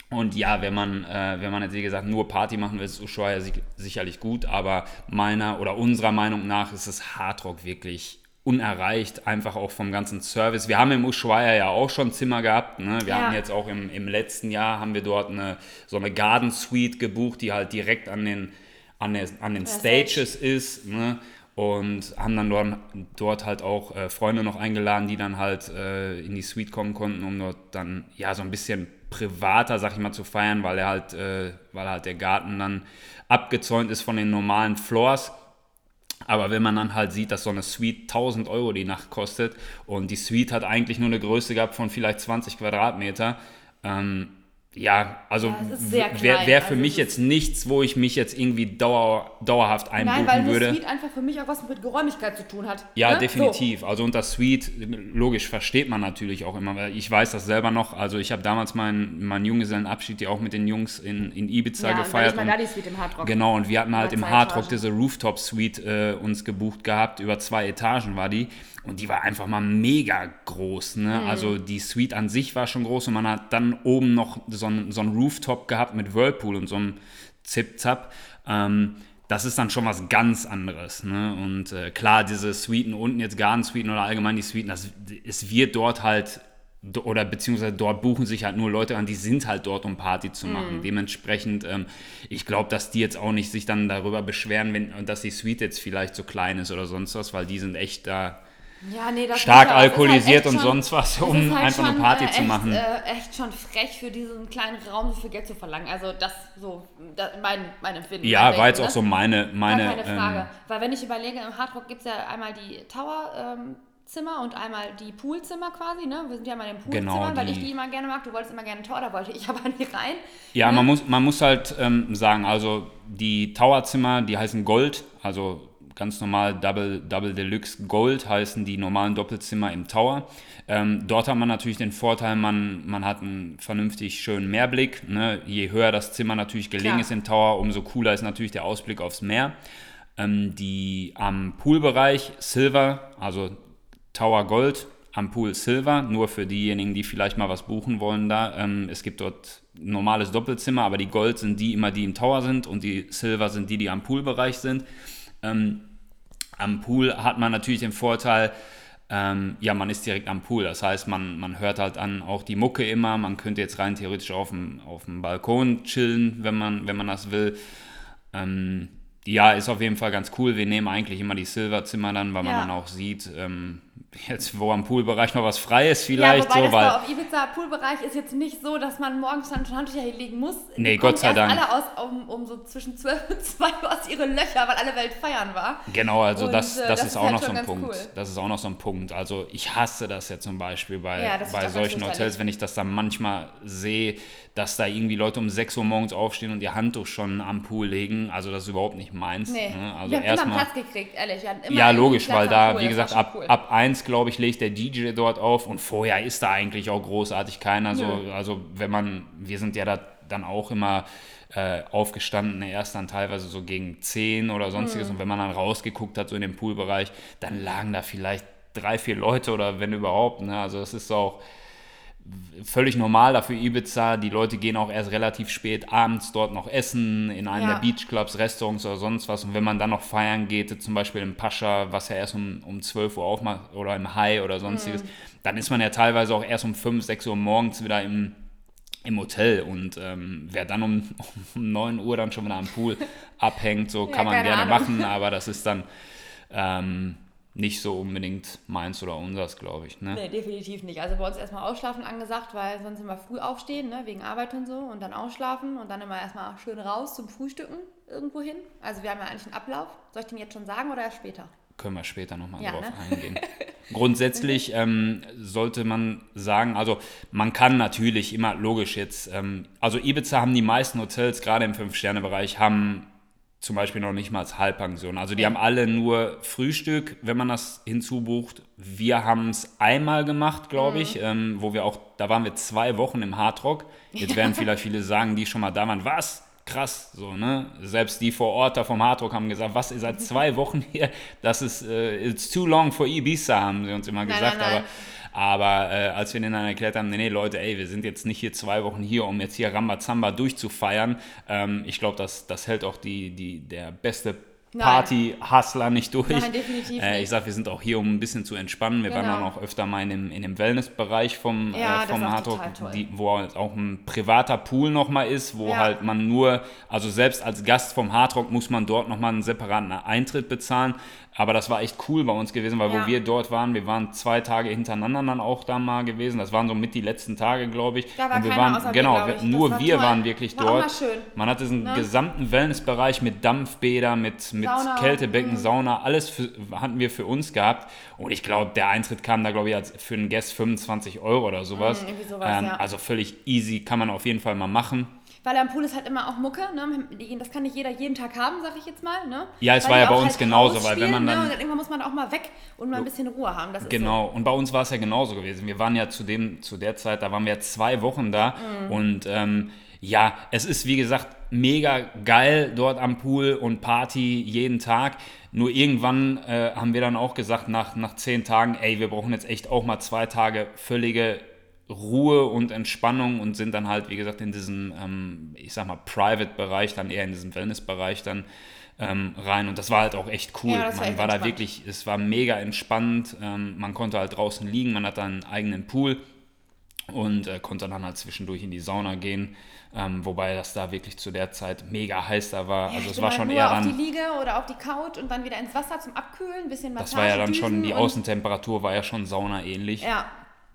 und ja, wenn man, äh, wenn man jetzt wie gesagt nur Party machen will, ist Ushuaia sich, sicherlich gut, aber meiner oder unserer Meinung nach ist das Hardrock wirklich unerreicht, einfach auch vom ganzen Service. Wir haben im Ushuaia ja auch schon Zimmer gehabt. Ne? Wir Ja. haben jetzt auch im, im letzten Jahr haben wir dort eine, so eine Garden Suite gebucht, die halt direkt an den an, der, an den Stages ist. Ne? Und haben dann dort, dort halt auch äh, Freunde noch eingeladen, die dann halt äh, in die Suite kommen konnten, um dort dann ja so ein bisschen privater, sag ich mal, zu feiern, weil er halt, äh, weil halt der Garten dann abgezäunt ist von den normalen Floors. Aber wenn man dann halt sieht, dass so eine Suite 1000 Euro die Nacht kostet und die Suite hat eigentlich nur eine Größe gehabt von vielleicht 20 Quadratmeter, ähm, ja, also ja, wäre wär für also mich jetzt nichts, wo ich mich jetzt irgendwie dauer, dauerhaft einbuchen Nein, weil würde. Suite einfach für mich auch was mit Geräumigkeit zu tun hat. Ja, ne? definitiv. So. Also unter Suite, logisch, versteht man natürlich auch immer. Ich weiß das selber noch. Also ich habe damals meinen, meinen Junggesellenabschied ja auch mit den Jungs in, in Ibiza ja, gefeiert. Ja, da Suite im Hardrock. Genau, und wir hatten halt im Hardrock diese Rooftop-Suite äh, uns gebucht gehabt. Über zwei Etagen war die. Und die war einfach mal mega groß. Ne? Mhm. Also die Suite an sich war schon groß und man hat dann oben noch so einen, so Rooftop gehabt mit Whirlpool und so einem Zip-Zap. Ähm, das ist dann schon was ganz anderes. Ne? Und äh, klar, diese Suiten unten, jetzt Garden-Suiten oder allgemein die Suiten, das, es wird dort halt, oder beziehungsweise dort buchen sich halt nur Leute an, die sind halt dort, um Party zu machen. Mhm. Dementsprechend, ähm, ich glaube, dass die jetzt auch nicht sich dann darüber beschweren, wenn, dass die Suite jetzt vielleicht so klein ist oder sonst was, weil die sind echt da ja, nee, stark halt alkoholisiert halt und schon, sonst was, um halt einfach schon, eine Party äh, zu machen. Äh, echt schon frech für diesen kleinen Raum so viel Geld zu verlangen. Also das so das, mein, mein Empfinden. Ja, mein war jetzt auch so meine... meine Gar keine Frage. Ähm, Weil wenn ich überlege, im Hardrock gibt es ja einmal die Tower... Ähm, Zimmer und einmal die Poolzimmer quasi, ne? Wir sind ja mal im Poolzimmer, genau, weil ich die immer gerne mag. Du wolltest immer gerne Tor, da wollte ich aber nicht rein. Ja, ne? man, muss, man muss halt ähm, sagen, also die Towerzimmer, die heißen Gold, also ganz normal Double, Double Deluxe Gold heißen die normalen Doppelzimmer im Tower. Ähm, dort hat man natürlich den Vorteil, man, man hat einen vernünftig schönen Meerblick. Ne? Je höher das Zimmer natürlich gelegen Klar. ist im Tower, umso cooler ist natürlich der Ausblick aufs Meer. Ähm, die am Poolbereich Silver, also Tower Gold, am Pool Silver, nur für diejenigen, die vielleicht mal was buchen wollen da. Ähm, es gibt dort normales Doppelzimmer, aber die Gold sind die immer, die im Tower sind und die Silver sind die, die am Poolbereich sind. Ähm, am Pool hat man natürlich den Vorteil, ähm, ja, man ist direkt am Pool. Das heißt, man, man hört halt an auch die Mucke immer. Man könnte jetzt rein theoretisch auf dem, auf dem Balkon chillen, wenn man, wenn man das will. Ähm, ja, ist auf jeden Fall ganz cool. Wir nehmen eigentlich immer die Silverzimmer dann, weil man ja. dann auch sieht, ähm, jetzt wo am Poolbereich noch was frei ist vielleicht. Ja, wobei so, weil auf Ibiza Poolbereich ist jetzt nicht so, dass man morgens dann schon Handtücher hier legen muss. Nee, Die Gott sei Dank. alle aus, um, um so zwischen 12 und 2 Uhr aus ihre Löcher, weil alle Welt feiern war. Genau, also und, das, das, das, ist, ist auch halt noch so ein Punkt. Cool. Das ist auch noch so ein Punkt. Also ich hasse das ja zum Beispiel bei, ja, bei solchen Hotels, wenn ich das dann manchmal sehe, dass da irgendwie Leute um 6 Uhr morgens aufstehen und ihr Handtuch schon am Pool legen. Also das ist überhaupt nicht meins. Nee. Ne? Also wir haben immer Platz gekriegt, ehrlich. ja, logisch, weil da, wie gesagt, ab, cool. ab 1, glaube ich, legt der DJ dort auf und vorher ist da eigentlich auch großartig keiner. So, also wenn man, wir sind ja da dann auch immer äh, aufgestanden, erst dann teilweise so gegen 10 oder sonstiges. Mhm. Und wenn man dann rausgeguckt hat, so in dem Poolbereich, dann lagen da vielleicht drei, vier Leute oder wenn überhaupt. Ne? Also das ist auch völlig normal dafür Ibiza. Die Leute gehen auch erst relativ spät abends dort noch essen, in einem ja. der Beachclubs, Restaurants oder sonst was. Und wenn man dann noch feiern geht, zum Beispiel im Pascha, was ja erst um, um 12 Uhr aufmacht, oder im High oder sonstiges, mhm. dann ist man ja teilweise auch erst um 5, 6 Uhr morgens wieder im, im Hotel. Und ähm, wer dann um, um 9 Uhr dann schon wieder am Pool abhängt, so ja, kann man gerne Ahnung. machen, aber das ist dann... Ähm, nicht so unbedingt meins oder unseres, glaube ich. Ne? Nee, definitiv nicht. Also bei uns erstmal ausschlafen angesagt, weil sonst immer früh aufstehen, ne, wegen Arbeit und so und dann ausschlafen und dann immer erstmal schön raus zum Frühstücken irgendwo hin. Also wir haben ja eigentlich einen Ablauf. Soll ich den jetzt schon sagen oder erst später? Können wir später nochmal ja, drauf ne? eingehen. Grundsätzlich ähm, sollte man sagen, also man kann natürlich immer logisch jetzt, ähm, also Ibiza haben die meisten Hotels, gerade im Fünf-Sterne-Bereich, haben zum Beispiel noch nicht mal als Halbpension. Also die haben alle nur Frühstück, wenn man das hinzubucht. Wir haben es einmal gemacht, glaube ich, mhm. ähm, wo wir auch, da waren wir zwei Wochen im Hardrock. Jetzt werden vielleicht viele sagen, die schon mal da waren, was? Krass, so, ne? Selbst die vor Ort da vom Hardrock haben gesagt, was, ihr seid zwei Wochen hier? Das ist, uh, it's too long for Ibiza, haben sie uns immer gesagt. Nein, nein, nein. Aber aber äh, als wir denen dann erklärt haben, nee, nee, Leute, ey, wir sind jetzt nicht hier zwei Wochen hier, um jetzt hier Rambazamba durchzufeiern, ähm, ich glaube, das, das hält auch die, die, der beste Party-Hustler nicht durch. Nein, definitiv äh, ich sag, wir sind auch hier, um ein bisschen zu entspannen. Wir waren Genau. dann auch öfter mal in dem, in dem Wellness-Bereich vom, Ja, äh, vom Hardrock, wo halt auch ein privater Pool nochmal ist, wo Ja. halt man nur, also selbst als Gast vom Hardrock muss man dort nochmal einen separaten Eintritt bezahlen. Aber das war echt cool bei uns gewesen, weil Ja. wo wir dort waren, wir waren zwei Tage hintereinander dann auch da mal gewesen. Das waren so mit die letzten Tage, glaube ich. Da war Und wir waren, außer genau, wir, nur war wir toll. waren wirklich War dort. Man hatte diesen Ne? gesamten Wellnessbereich mit Dampfbäder, mit, mit Sauna, Kältebecken, mhm. Sauna, alles für, hatten wir für uns gehabt. Und ich glaube, der Eintritt kam da, glaube ich, als für einen Guest 25 Euro oder sowas. Mhm, sowas, ja. Also völlig easy, kann man auf jeden Fall mal machen. Weil am Pool ist halt immer auch Mucke, ne? Das kann nicht jeder jeden Tag haben, sag ich jetzt mal, ne? Ja, es Weil war ja bei uns halt genauso, weil wenn man dann- Ne? Und dann irgendwann muss man auch mal weg und mal ein bisschen Ruhe haben. Genau, und bei uns war es ja genauso gewesen. Wir waren ja zu, dem, zu der Zeit, da waren wir zwei Wochen da Mhm. und ähm, ja, es ist wie gesagt mega geil dort am Pool und Party jeden Tag. Nur irgendwann äh, haben wir dann auch gesagt, nach, nach zehn Tagen, ey, wir brauchen jetzt echt auch mal zwei Tage völlige Ruhe und Entspannung und sind dann halt, wie gesagt, in diesem, ähm, ich sag mal, Private-Bereich, dann eher in diesem Wellness-Bereich dann ähm, rein. Und das war halt auch echt cool. Ja, das war man echt war da wirklich, es war mega entspannt. Ähm, man konnte halt draußen liegen, man hat dann einen eigenen Pool und äh, konnte dann halt zwischendurch in die Sauna gehen. Ähm, wobei das da wirklich zu der Zeit mega heiß da war. Also Ich es war halt schon eher auf die dann. Liege oder auf die Couch und dann wieder ins Wasser zum Abkühlen, bisschen Das war ja dann schon, die Außentemperatur war ja schon saunaähnlich. Ja,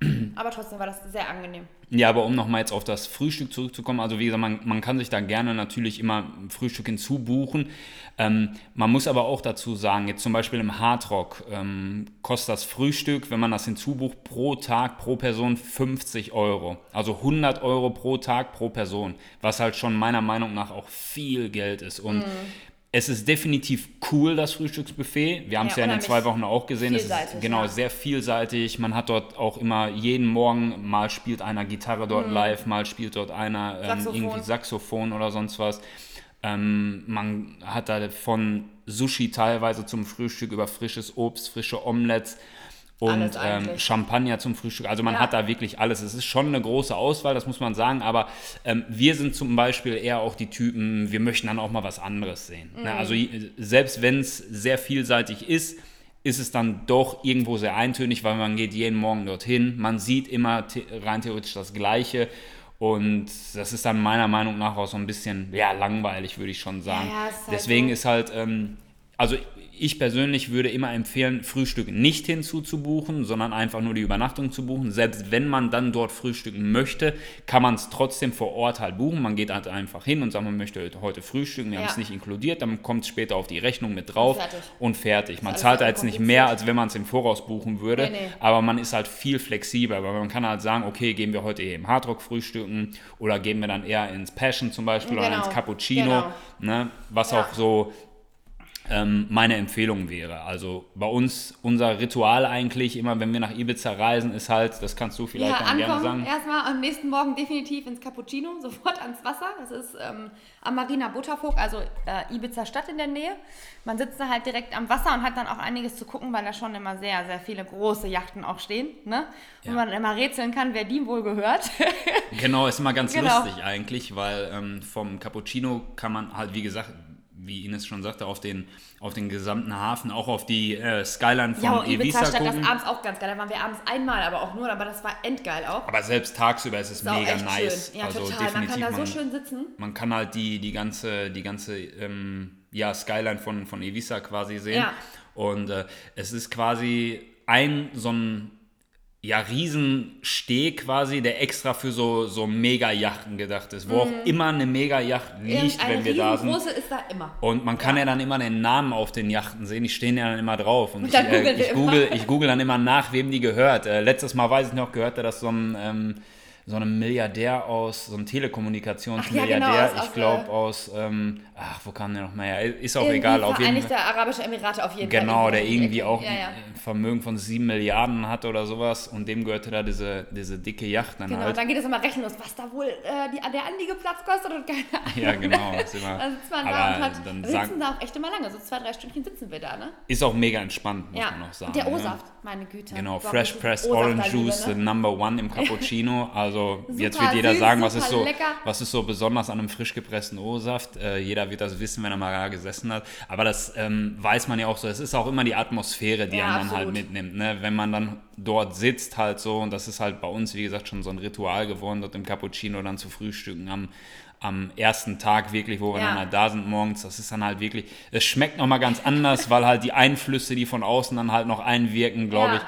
aber trotzdem war das sehr angenehm. Ja, aber um nochmal jetzt auf das Frühstück zurückzukommen, also wie gesagt, man, man kann sich da gerne natürlich immer Frühstück hinzubuchen. Ähm, man muss aber auch dazu sagen, jetzt zum Beispiel im Hardrock ähm, kostet das Frühstück, wenn man das hinzubucht, pro Tag, pro Person 50 Euro. Also 100 Euro pro Tag, pro Person, was halt schon meiner Meinung nach auch viel Geld ist. Und es ist definitiv cool, das Frühstücksbuffet. Wir haben es Ja, ja, in den zwei Wochen auch gesehen. Es ist genau ja. sehr vielseitig. Man hat dort auch immer jeden Morgen, mal spielt einer Gitarre dort live, mal spielt dort einer ähm, Mhm. Saxophon. irgendwie Saxophon oder sonst was. Ähm, man hat da von Sushi teilweise zum Frühstück über frisches Obst, frische Omelettes und ähm. Champagner zum Frühstück. Also man Ja. hat da wirklich alles. Es ist schon eine große Auswahl, das muss man sagen. Aber ähm, wir sind zum Beispiel eher auch die Typen, wir möchten dann auch mal was anderes sehen. Mhm. Ne? Also je- selbst wenn es sehr vielseitig ist, ist es dann doch irgendwo sehr eintönig, weil man geht jeden Morgen dorthin. Man sieht immer rein theoretisch das Gleiche. Und das ist dann meiner Meinung nach auch so ein bisschen, ja, langweilig, würde ich schon sagen. Ja, ist halt Deswegen so- ist halt, ähm, also ich persönlich würde immer empfehlen, Frühstück nicht hinzuzubuchen, sondern einfach nur die Übernachtung zu buchen. Selbst wenn man dann dort frühstücken möchte, kann man es trotzdem vor Ort halt buchen. Man geht halt einfach hin und sagt, man möchte heute frühstücken, wir haben Ja. es nicht inkludiert, dann kommt es später auf die Rechnung mit drauf Fertig. und fertig. Man zahlt da sehr jetzt nicht mehr, als wenn man es im Voraus buchen würde, Nee, nee. aber man ist halt viel flexibler, weil man kann halt sagen, okay, gehen wir heute im Hardrock frühstücken oder gehen wir dann eher ins Passion zum Beispiel oder Genau, ins Cappuccino, genau. ne, was Ja. auch so ähm, meine Empfehlung wäre. Also bei uns, unser Ritual eigentlich, immer wenn wir nach Ibiza reisen, ist halt, das kannst du vielleicht Ja, dann gerne ankommen, sagen. erstmal am nächsten Morgen definitiv ins Cappuccino, sofort ans Wasser. Das ist ähm, am Marina Butterfog, also äh, Ibiza Stadt in der Nähe. Man sitzt da halt direkt am Wasser und hat dann auch einiges zu gucken, weil da schon immer sehr, sehr viele große Yachten auch stehen. Ne? Und Ja. man immer rätseln kann, wer die wohl gehört. Genau, ist immer ganz Genau. lustig eigentlich, weil ähm, vom Cappuccino kann man halt, wie gesagt, wie Ines schon sagte, auf den, auf den gesamten Hafen, auch auf die äh, Skyline von ja, Ibiza Ibiza Stadt, das gucken. abends auch ganz geil. Da waren wir abends einmal, aber auch nur, aber das war endgeil auch. Aber selbst tagsüber ist es Ist mega nice. schön. Ja, also total. Man kann da so schön sitzen. man kann halt die, die ganze, die ganze ähm, ja, Skyline von, von Ibiza quasi sehen. Ja. Und äh, es ist quasi ein so ein ja, Riesensteg quasi, der extra für so, so Mega-Yachten gedacht ist, wo auch immer eine Mega-Yacht liegt, Mhm. Irgendeine wenn wir da sind. riesengroße ist da immer. Und man kann ja. dann immer den Namen auf den Yachten sehen, die stehen ja dann immer drauf. Und, Und ich, äh, ich, google, ich google dann immer nach, wem die gehört. Äh, letztes Mal weiß ich noch, gehörte das so ein, ähm, so einem Milliardär aus, so ein Telekommunikationsmilliardär, ja, genau, ich glaube äh, aus, ähm, ach, wo kam der noch mal her? Ist auch Irgendwie egal, auf jeden Vereinigte Arabische Emirate auf jeden Genau, Fall. der irgendwie auch Ja, ja. ein Vermögen von sieben Milliarden hat oder sowas und dem gehörte da diese, diese dicke Yacht dann Genau, halt. dann geht es immer rechenlos, was da wohl äh, die, der Anliegeplatz kostet und keine Ahnung. Ja, genau. Ist immer, Also sitzt man da und hat, dann sitzen da auch echt immer lange, so zwei, drei Stündchen sitzen wir da, ne? ist auch mega entspannt, muss man auch sagen. der ne? O-Saft, meine Güte. Genau, Fresh Pressed Orange Juice, the ne? number one im Cappuccino. Also Also jetzt Super wird jeder süß, sagen, was ist, so, lecker. was ist so besonders an einem frisch gepressten O-Saft. Äh, jeder wird das wissen, wenn er mal da gesessen hat. Aber das ähm, weiß man ja auch so. Es ist auch immer die Atmosphäre, die Ja, einen dann halt mitnimmt. Ne? Wenn man dann dort sitzt halt so, und das ist halt bei uns, wie gesagt, schon so ein Ritual geworden, dort im Cappuccino dann zu frühstücken am, am ersten Tag wirklich, wo wir Ja. dann halt da sind morgens. Das ist dann halt wirklich, es schmeckt nochmal ganz anders, weil halt die Einflüsse, die von außen dann halt noch einwirken, glaube Ja. ich,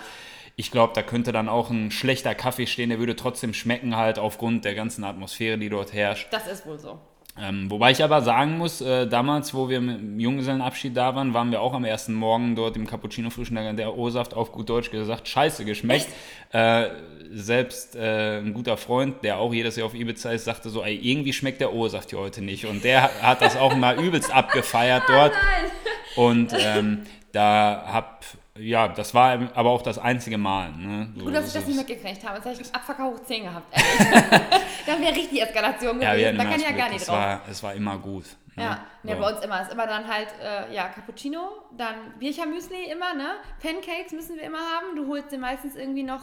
ich glaube, da könnte dann auch ein schlechter Kaffee stehen, der würde trotzdem schmecken, halt aufgrund der ganzen Atmosphäre, die dort herrscht. Das ist wohl so. Ähm, wobei ich aber sagen muss, äh, damals, wo wir mit dem Junggesellenabschied da waren, waren wir auch am ersten Morgen dort im Cappuccino frischen der O-Saft auf gut Deutsch gesagt, scheiße geschmeckt. Äh, selbst äh, ein guter Freund, der auch jedes Jahr auf Ibiza ist, sagte so, ey, irgendwie schmeckt der O-Saft hier heute nicht. Und der hat das auch mal übelst abgefeiert dort. Nein. Und ähm, da hab, ja, das war aber auch das einzige Mal. Ne? So, Gut, dass ich das nicht mitgekriegt habe. Jetzt hätte ich Abfacker hoch 10 gehabt. da wäre richtig Eskalation ja, gewesen. hatten da kann ich ja gar nicht es drauf. war, es war immer gut. Ne? Ja, ja, So. bei uns immer. Es ist immer dann halt, äh, ja, Cappuccino, dann Birchermüsli immer, ne? Pancakes müssen wir immer haben. Du holst dir meistens irgendwie noch,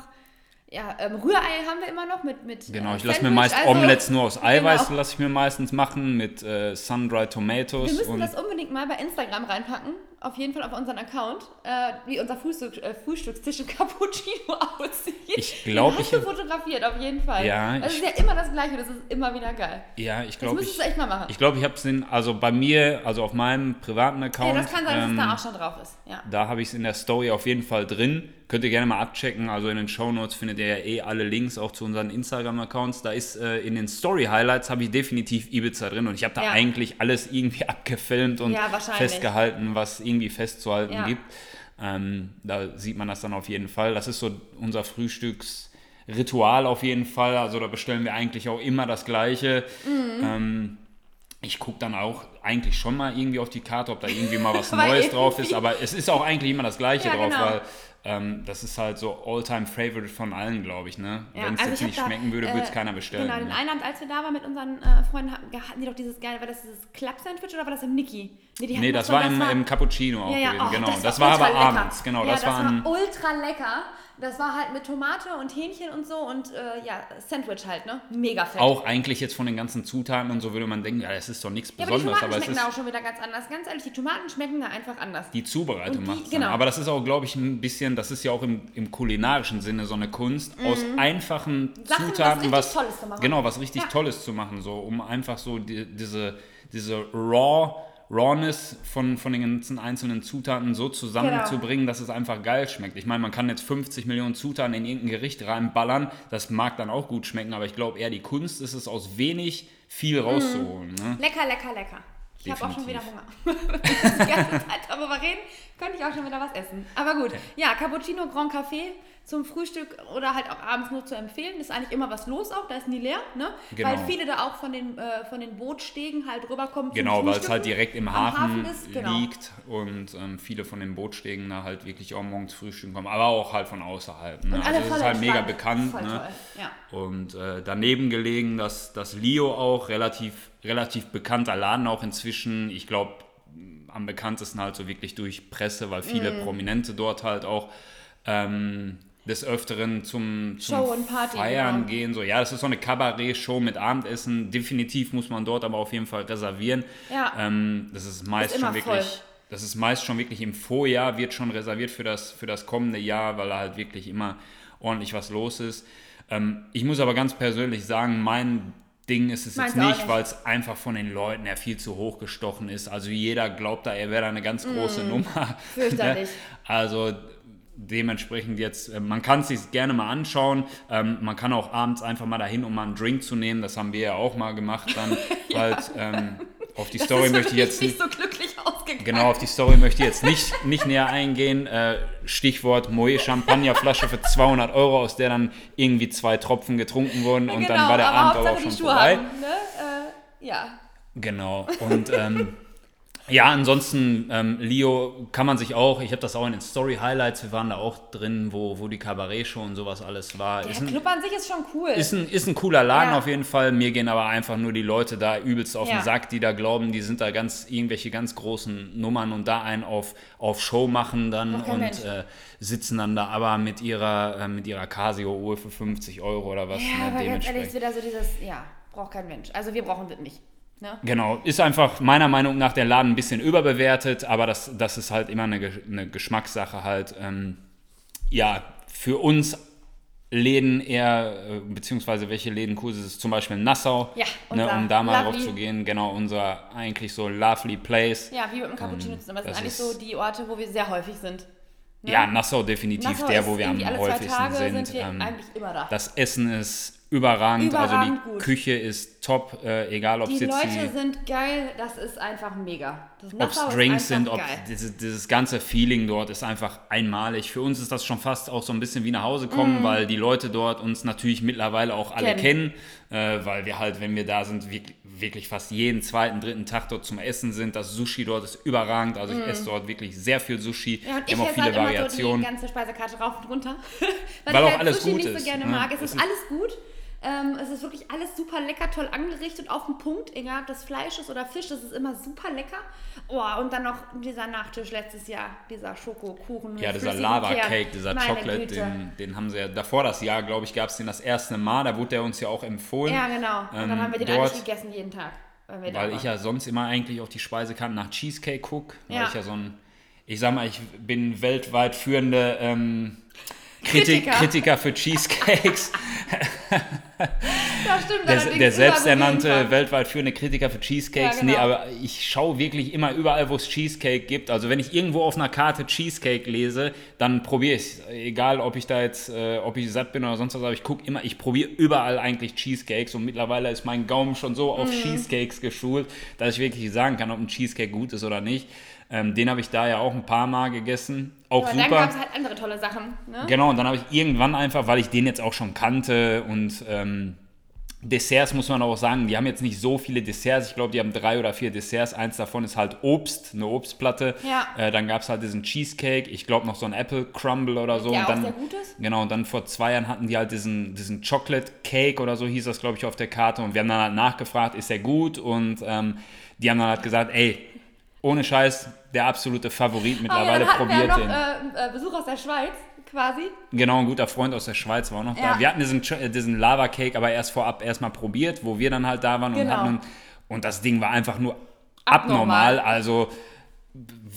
ja, ähm, Rührei haben wir immer noch mit, mit Genau, äh, ich lasse mir meist also- Omelettes nur aus Eiweiß, Genau. lasse ich mir meistens machen mit äh, Sun-Dried Tomatoes. Wir müssen das unbedingt mal bei Instagram reinpacken. Auf jeden Fall auf unseren Account, äh, wie unser Frühstück, äh, Frühstückstisch im Cappuccino aussieht. Ich glaub, Den hast ich- du fotografiert, auf jeden Fall. Ja, Das ist ja immer das Gleiche, das ist immer wieder geil. ja, ich Das glaube, müsstest ich, du echt mal machen. ich, glaub, ich habe es in, also bei mir, also auf meinem privaten ja, Account, das kann sein, dass ähm, es da auch schon drauf ist. Ja. da habe ich es in der Story auf jeden Fall drin. Könnt ihr gerne mal abchecken. Also in den Shownotes findet ihr ja eh alle Links auch zu unseren Instagram-Accounts. Da ist äh, in den Story-Highlights habe ich definitiv Ibiza drin und ich habe da Ja. eigentlich alles irgendwie abgefilmt und Ja, festgehalten, was irgendwie festzuhalten Ja. gibt. Ähm, da sieht man das dann auf jeden Fall. Das ist so unser Frühstücksritual auf jeden Fall. Also da bestellen wir eigentlich auch immer das Gleiche. Mhm. Ähm, ich gucke dann auch eigentlich schon mal irgendwie auf die Karte, ob da irgendwie mal was Neues drauf ist. Aber es ist auch eigentlich immer das Gleiche Ja, drauf, genau. weil ähm, das ist halt so All-Time-Favorite von allen, glaube ich. Ne? Ja, Wenn es also jetzt ich nicht hab da, schmecken würde, würde es äh, keiner bestellen. Genau, in ne? Als wir da waren mit unseren äh, Freunden, hatten, die doch dieses geile, war das dieses Club-Sandwich oder war das im Niki? Nee, die hatten Nee, doch das war im, im Cappuccino auch ja, ja, gewesen, oh, genau. Das, Das, war, war aber lecker. abends, genau. Ja, das, war ein, ultra lecker. Das war halt mit Tomate und Hähnchen und so und äh, ja, Sandwich halt, ne? Mega fett. auch eigentlich jetzt von den ganzen Zutaten und so würde man denken, ja, das ist doch nichts ja, aber die Besonderes, Tomaten aber schmecken auch schon wieder ganz anders. Ganz ehrlich, die Tomaten schmecken da einfach anders. die Zubereitung macht genau. Aber das ist auch, glaube ich, ein bisschen, das ist ja auch im, im kulinarischen Sinne so eine Kunst, aus einfachen Mhm. Sachen, was Zutaten richtig was, Tolles zu machen. genau, was richtig Ja. Tolles zu machen, so um einfach so die, diese, diese raw Rawness von, von den ganzen einzelnen Zutaten so zusammenzubringen, dass es einfach geil schmeckt. Ich meine, man kann jetzt 50 Millionen Zutaten in irgendein Gericht reinballern, das mag dann auch gut schmecken, aber ich glaube eher die Kunst ist es, aus wenig viel rauszuholen. Ne? Lecker, lecker, lecker. Ich habe auch schon wieder. Hunger. Wenn wir die ganze Zeit darüber reden, könnte ich auch schon wieder was essen. Aber gut, ja, Cappuccino, Grand Café zum Frühstück oder halt auch abends nur zu empfehlen. Ist eigentlich immer was los auch, da ist nie leer, ne? Genau. Weil viele da auch von den, äh, von den Bootstegen halt rüberkommen. Genau, weil es halt direkt im Am Hafen, ist, genau. liegt und ähm, viele von den Bootstegen da halt wirklich auch morgens frühstücken kommen, aber auch halt von außerhalb. Ne? Und Also es ist halt mega bekannt. Ne? ja. Und äh, daneben gelegen, dass das Leo auch relativ, relativ bekannter Laden auch inzwischen, ich glaube, am bekanntesten halt so wirklich durch Presse, weil viele Mhm. Prominente dort halt auch ähm, des Öfteren zum, zum Show und Party, Feiern genau. gehen. So, ja, das ist so eine Kabarett-Show mit Abendessen. Definitiv muss man dort aber auf jeden Fall reservieren. Ja. Ähm, das ist meist Ist schon wirklich. voll. Das ist meist schon wirklich im Vorjahr, wird schon reserviert für das, für das kommende Jahr, weil da halt wirklich immer ordentlich was los ist. Ähm, ich muss aber ganz persönlich sagen, mein Ding ist es Meins jetzt nicht, nicht. weil es einfach von den Leuten her viel zu hoch gestochen ist. Also jeder glaubt da, er wäre da eine ganz große Nummer. Mm, fürchterlich. Also dementsprechend jetzt, äh, man kann es sich gerne mal anschauen. Ähm, man kann auch abends einfach mal dahin, um mal einen Drink zu nehmen. Das haben wir ja auch mal gemacht. Dann halt ähm, auf die Story das ist möchte ich jetzt nicht so glücklich ausgegangen. Genau, auf die Story möchte ich jetzt nicht, nicht näher eingehen. Äh, Stichwort Moe Champagnerflasche für 200 Euro, aus der dann irgendwie zwei Tropfen getrunken wurden und genau, dann war der aber Abend aber auch schon vorbei. Haben, ne? äh, ja. Genau, und ähm, Ja, ansonsten, ähm, Leo kann man sich auch, ich habe das auch in den Story Highlights, wir waren da auch drin, wo, wo die Cabaret-Show und sowas alles war. Der Ist ein, Club an sich ist schon cool. ist, ein, ist ein cooler Laden Ja. auf jeden Fall. Mir gehen aber einfach nur die Leute da übelst auf Ja. den Sack, die da glauben, die sind da ganz irgendwelche ganz großen Nummern und da einen auf, auf Show machen dann und äh, sitzen dann da aber mit ihrer, äh, mit ihrer Casio-Uhr für 50 Euro oder was. ja, ne, aber ganz ehrlich, wieder so dieses, ja, braucht kein Mensch. Also wir brauchen das nicht. Ne? Genau, ist einfach meiner Meinung nach der Laden ein bisschen überbewertet, aber das, das ist halt immer eine, eine Geschmackssache halt. Ähm, ja, für uns Läden eher, äh, beziehungsweise welche Läden cool sind, ist zum Beispiel Nassau, Ja, ne, um da mal lovely- drauf zu gehen. Genau, unser eigentlich so lovely place. Ja, wie mit dem Cappuccino Ähm, zusammen. Das, das sind eigentlich so die Orte, wo wir sehr häufig sind. Ne? Ja, Nassau definitiv Nassau der, wo wir am häufigsten sind. sind wir Ähm, eigentlich immer da. das Essen ist überragend, also Überragend die gut. Küche ist top, äh, egal ob es Die jetzt Leute die sind geil, das ist einfach mega. Ob es Drinks sind, ob dieses, dieses ganze Feeling dort ist einfach einmalig. Für uns ist das schon fast auch so ein bisschen wie nach Hause kommen, weil die Leute dort uns natürlich mittlerweile auch alle Mhm. Kennen. kennen, äh, weil wir halt, wenn wir da sind, wirklich, wirklich fast jeden zweiten, dritten Tag dort zum Essen sind. Das Sushi dort ist überragend, also ich esse dort wirklich sehr viel Sushi. Mhm. Ja, und wir ich haben auch viele halt immer so die Variationen. ganze Speisekarte rauf und runter. Weil, Weil ich auch halt alles Sushi gut nicht ist, so gerne ne? mag. Es Es ist- alles gut. Ähm, es ist wirklich alles super lecker, toll angerichtet, auf den Punkt. Egal, ob das Fleisch ist oder Fisch, das ist immer super lecker. Oh, und dann noch dieser Nachtisch letztes Jahr, dieser Schokokuchen. Ja, dieser flüssigem Lava Kern. Cake, dieser Meine Chocolate, den, den haben sie ja davor das Jahr, glaube ich, gab es den das erste Mal. Da wurde der uns ja auch empfohlen. Ja, genau. Und dann Ähm, haben wir den dort- eigentlich gegessen jeden Tag. Weil, Weil ich ja sonst immer eigentlich auf die Speisekarte nach Cheesecake gucke. Weil Ja. ich ja so ein, ich sag mal, ich bin weltweit führende ähm, Kritik, Kritiker. Kritiker für Cheesecakes. Ja, stimmt, Der, der selbsternannte weltweit führende Kritiker für Cheesecakes. Ja, genau. Nee, aber ich schaue wirklich immer überall, wo es Cheesecake gibt. Also wenn ich irgendwo auf einer Karte Cheesecake lese, dann probiere ich es. Egal, ob ich da jetzt, äh, ob ich satt bin oder sonst was, aber ich gucke immer, ich probiere überall eigentlich Cheesecakes und mittlerweile ist mein Gaumen schon so auf Mhm. Cheesecakes geschult, dass ich wirklich sagen kann, ob ein Cheesecake gut ist oder nicht. Ähm, den habe ich da ja auch ein paar Mal gegessen. Auch Aber dann super. gab es halt andere tolle Sachen. Ne? Genau, und dann habe ich irgendwann einfach, weil ich den jetzt auch schon kannte und ähm, Desserts muss man auch sagen, die haben jetzt nicht so viele Desserts. Ich glaube, die haben drei oder vier Desserts. Eins davon ist halt Obst, eine Obstplatte. Ja. Äh, dann gab es halt diesen Cheesecake. Ich glaube noch so ein Apple Crumble oder so. Der und dann, sehr gut ist. Genau, und dann vor zwei Jahren hatten die halt diesen, diesen Chocolate Cake oder so hieß das, glaube ich, auf der Karte. Und wir haben dann halt nachgefragt, ist der gut? Und ähm, die haben dann halt gesagt, ey, ohne Scheiß, der absolute Favorit ja, mittlerweile hatten wir probiert ja den. noch äh, äh, Besuch aus der Schweiz, quasi. Genau, ein guter Freund aus der Schweiz war auch noch Ja. da. Wir hatten diesen, äh, diesen Lava Cake aber erst vorab erstmal probiert, wo wir dann halt da waren und Genau. hatten. Und das Ding war einfach nur Abnormal. abnormal. Also,